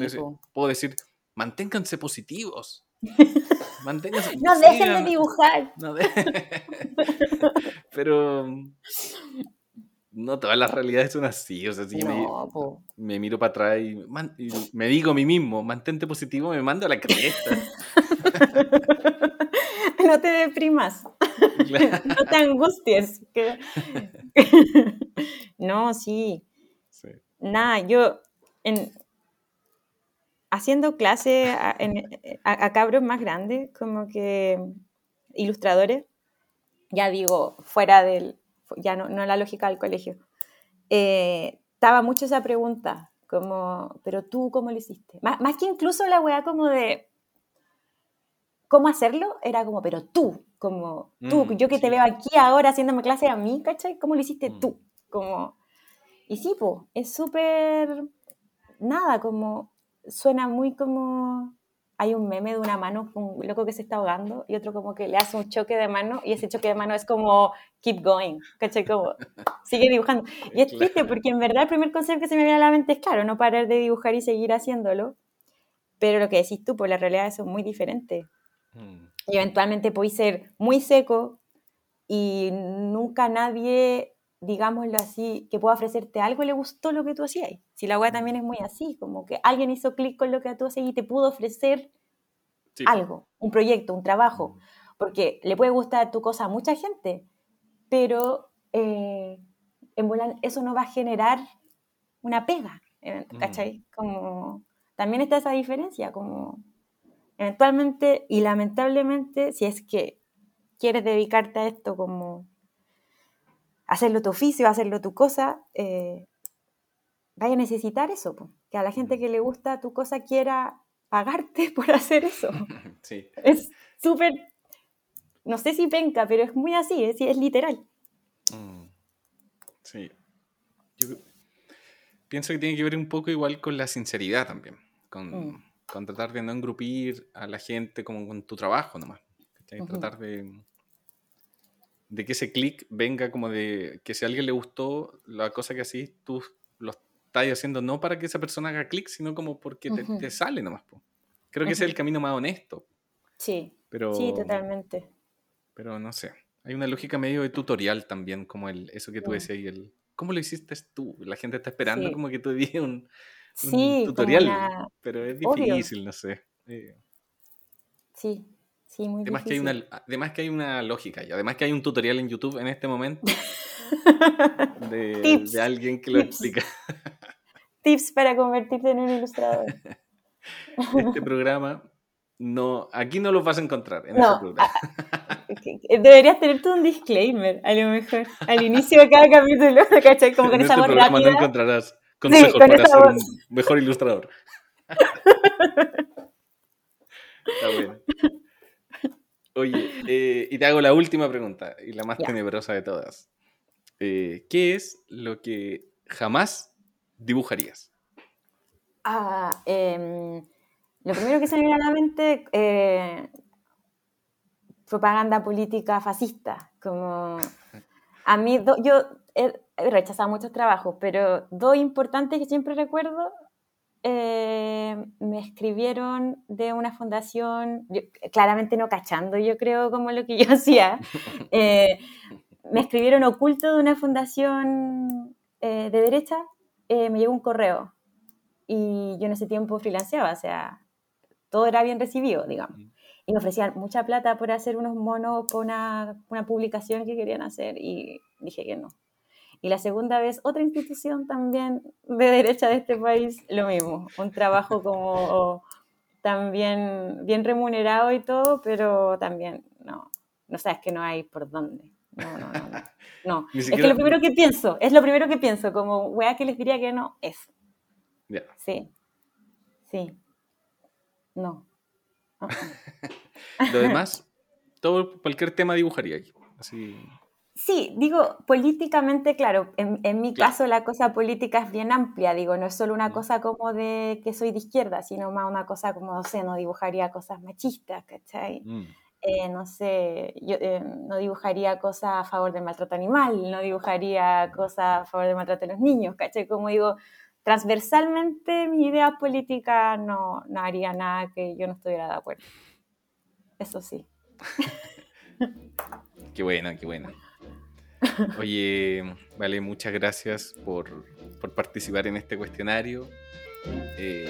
puedo decir, manténganse positivos. [LAUGHS] Manténganse no dejen de dibujar. [LAUGHS] Pero no todas las realidades son así. O sea, si me, miro para atrás y, me digo a mí mismo, mantente positivo, me mando a la cresta. [LAUGHS] no te deprimas. [LAUGHS] [LAUGHS] no te angusties. no, sí. Nada, yo en, haciendo clase a, cabros más grandes, como que ilustradores, ya digo, fuera del, ya no, no la lógica del colegio, eh, estaba mucho esa pregunta, como, pero tú, ¿cómo lo hiciste? Más, más que incluso la weá como de, ¿cómo hacerlo? Era como, pero tú, como tú, mm, yo que te veo aquí ahora haciéndome clase a mí, ¿cachai? ¿Cómo lo hiciste mm. tú? Como, y sí, pues, es súper, nada, como, suena muy como, hay un meme de una mano, un loco que se está ahogando y otro como que le hace un choque de mano y ese choque de mano es como, keep going, ¿cachai? Como, [LAUGHS] sigue dibujando. Y es [LAUGHS] triste porque en verdad el primer concepto que se me viene a la mente es, claro, no parar de dibujar y seguir haciéndolo, pero lo que decís tú, pues la realidad es muy diferente. Mm. Y eventualmente podéis ser muy seco y nunca nadie, digámoslo así, que pueda ofrecerte algo le gustó lo que tú hacías. Si la weá también es muy así, como que alguien hizo clic con lo que tú hacías y te pudo ofrecer algo, un proyecto, un trabajo, mm. porque le puede gustar tu cosa a mucha gente, pero eh, en eso no va a generar una pega, eh, mm. ¿cachai? Como, también está esa diferencia, como eventualmente y lamentablemente, si es que quieres dedicarte a esto como hacerlo tu oficio, hacerlo tu cosa, eh, vaya a necesitar eso, que a la gente que le gusta tu cosa quiera pagarte [LAUGHS] por hacer eso. [LAUGHS] Sí. Es súper, no sé si penca, pero es muy así, es, es literal. Mm. Sí. Yo pienso que tiene que ver un poco igual con la sinceridad también, con... Mm con tratar de no engrupir a la gente como con tu trabajo nomás. Tratar de, de que ese clic venga como de que si a alguien le gustó la cosa que así, tú lo estás haciendo no para que esa persona haga clic, sino como porque te, sale nomás. Creo que ese es el camino más honesto. Sí, pero, sí, totalmente. Pero no sé, hay una lógica medio de tutorial también, como el, eso que tú decías y el... ¿Cómo lo hiciste tú? La gente está esperando como que tú digas un, sí, tutorial, pero es difícil, no sé. Eh. Sí, sí, muy además difícil. Que hay una, además que hay una lógica y además que hay un tutorial en YouTube en este momento [LAUGHS] de, de alguien que lo explica. [LAUGHS] Tips para convertirte en un ilustrador. [LAUGHS] Este programa no, aquí no lo vas a encontrar en este programa. Deberías tener tú un disclaimer, a lo mejor, al inicio de cada capítulo, ¿cachai? Como con en esa este voz rápida. no encontrarás Consejos para ser un mejor ilustrador. Está bueno. Eh, y te hago la última pregunta, y la más tenebrosa de todas. Eh, ¿Qué es lo que jamás dibujarías? Ah, em, lo primero que se me viene a la mente, eh, propaganda política fascista. Como a mí, yo he rechazado muchos trabajos, pero dos importantes que siempre recuerdo, eh, me escribieron de una fundación, claramente no cachando, yo creo, como lo que yo [LAUGHS] hacía, [LAUGHS] eh, me escribieron oculto de una fundación eh, de derecha, me llegó un correo y yo en ese tiempo freelanceaba, o sea, todo era bien recibido, digamos. Y me ofrecían mucha plata por hacer unos monos por una, una publicación que querían hacer y dije que no. Y la segunda vez, otra institución también de derecha de este país, lo mismo, un trabajo [LAUGHS] como también bien remunerado y todo, pero también no, no sabes que no hay por dónde. No, no, no. no. [LAUGHS] es que lo primero que pienso, es lo primero que pienso, como weá que les diría que no, es. Sí, sí, [LAUGHS] no. lo demás, todo, cualquier tema dibujaría aquí. Así. Sí, digo, políticamente, claro, en, mi caso la cosa política es bien amplia, digo, no es solo una cosa como de que soy de izquierda, sino más una cosa como, no sé, no dibujaría cosas machistas, ¿cachai? Mm. eh, no sé, yo eh, no dibujaría cosas a favor del maltrato animal, no dibujaría cosas a favor del maltrato de los niños, ¿cachai? Como digo, transversalmente mi idea política no, no haría nada que yo no estuviera de acuerdo. Eso sí. [LAUGHS] qué bueno, qué bueno. Oye, vale, muchas gracias por, por participar en este cuestionario. Eh,